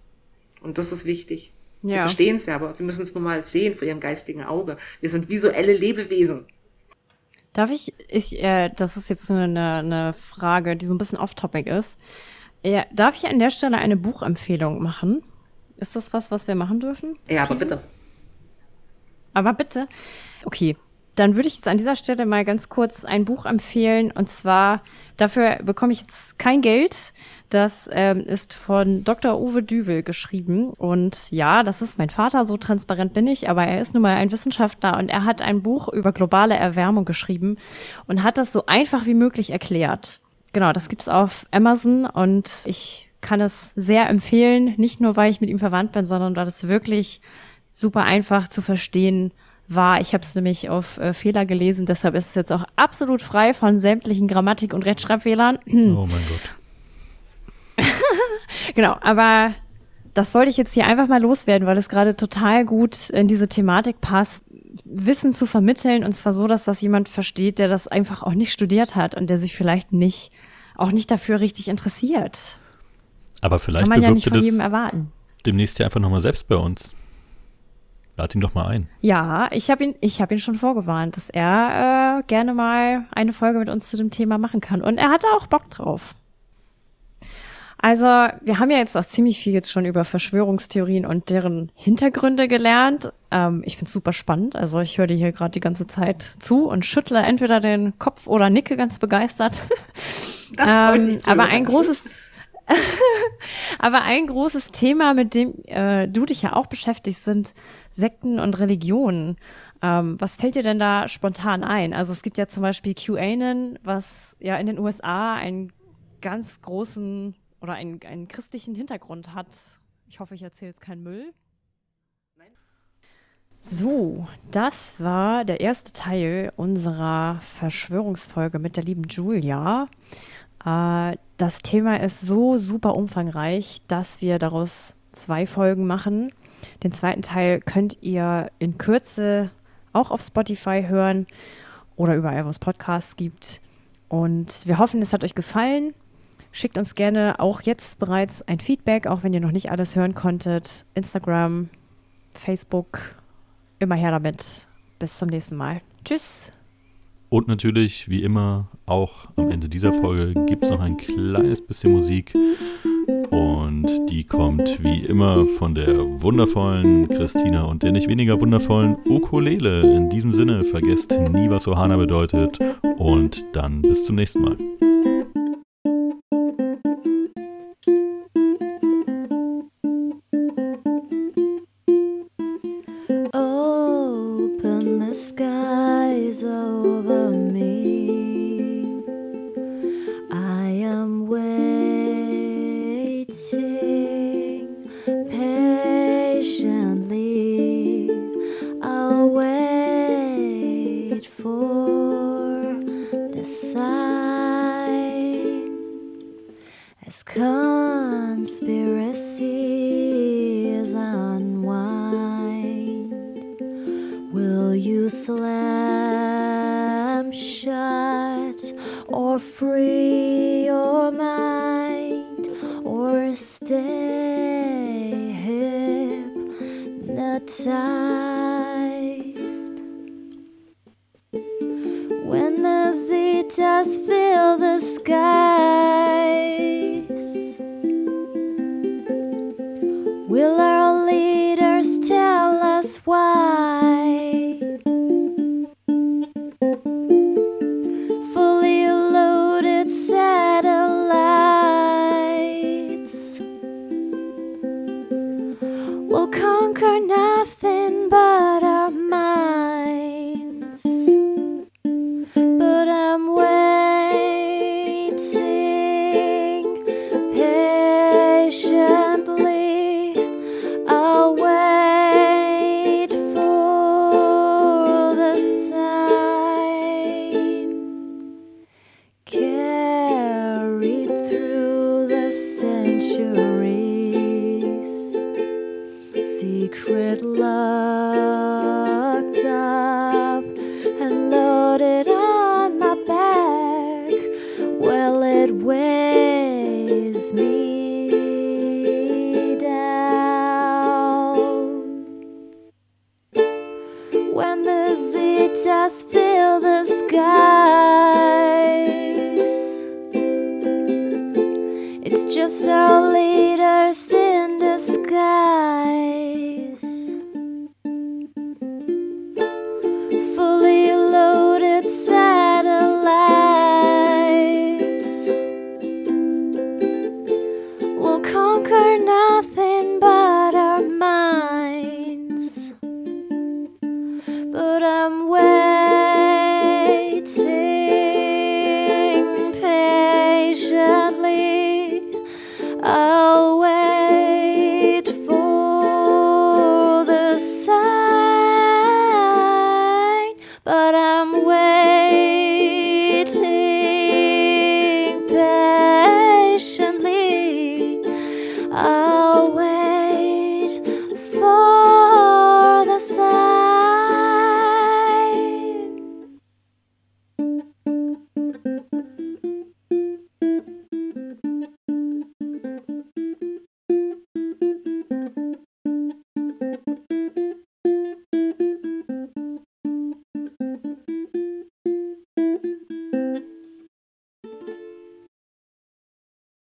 Und das ist wichtig. Ja. Die verstehen es ja, aber sie müssen es nur mal sehen vor ihrem geistigen Auge. Wir sind visuelle Lebewesen. Darf ich, ich äh, das ist jetzt eine, eine Frage, die so ein bisschen off-topic ist. Äh, darf ich an der Stelle eine Buchempfehlung machen? Ist das was, was wir machen dürfen? Ja, aber bitte. Aber bitte. Okay, dann würde ich jetzt an dieser Stelle mal ganz kurz ein Buch empfehlen. Und zwar, dafür bekomme ich jetzt kein Geld. Das ähm, ist von Dr. Uwe Düvel geschrieben. Und ja, das ist mein Vater, so transparent bin ich, aber er ist nun mal ein Wissenschaftler und er hat ein Buch über globale Erwärmung geschrieben und hat das so einfach wie möglich erklärt. Genau, das gibt's auf Amazon und ich kann es sehr empfehlen, nicht nur weil ich mit ihm verwandt bin, sondern weil es wirklich super einfach zu verstehen war. Ich habe es nämlich auf äh, Fehler gelesen, deshalb ist es jetzt auch absolut frei von sämtlichen Grammatik- und Rechtschreibfehlern. Oh mein Gott. genau, aber das wollte ich jetzt hier einfach mal loswerden, weil es gerade total gut in diese Thematik passt, Wissen zu vermitteln und zwar so, dass das jemand versteht, der das einfach auch nicht studiert hat und der sich vielleicht nicht auch nicht dafür richtig interessiert. Aber vielleicht Kann man ja nicht von jedem erwarten. demnächst ja einfach nochmal selbst bei uns. Lad ihn doch mal ein. Ja, ich habe ihn, hab ihn schon vorgewarnt, dass er äh, gerne mal eine Folge mit uns zu dem Thema machen kann. Und er hatte auch Bock drauf. Also, wir haben ja jetzt auch ziemlich viel jetzt schon über Verschwörungstheorien und deren Hintergründe gelernt. Ähm, ich finde es super spannend. Also, ich höre dir hier gerade die ganze Zeit zu und schüttle entweder den Kopf oder nicke ganz begeistert. Das freut ähm, mich aber ein großes, aber ein großes Thema, mit dem äh, du dich ja auch beschäftigst, sind Sekten und Religionen. Ähm, was fällt dir denn da spontan ein? Also es gibt ja zum Beispiel QAnon, was ja in den USA einen ganz großen oder einen, einen christlichen Hintergrund hat. Ich hoffe, ich erzähle jetzt keinen Müll. So, das war der erste Teil unserer Verschwörungsfolge mit der lieben Julia. Äh, das Thema ist so super umfangreich, dass wir daraus zwei Folgen machen. Den zweiten Teil könnt ihr in Kürze auch auf Spotify hören oder überall, wo es Podcasts gibt. Und wir hoffen, es hat euch gefallen. Schickt uns gerne auch jetzt bereits ein Feedback, auch wenn ihr noch nicht alles hören konntet. Instagram, Facebook, immer her damit. Bis zum nächsten Mal. Tschüss. Und natürlich, wie immer, auch am Ende dieser Folge gibt es noch ein kleines bisschen Musik. Und die kommt wie immer von der wundervollen Christina und der nicht weniger wundervollen Ukulele. In diesem Sinne, vergesst nie, was Ohana bedeutet. Und dann bis zum nächsten Mal.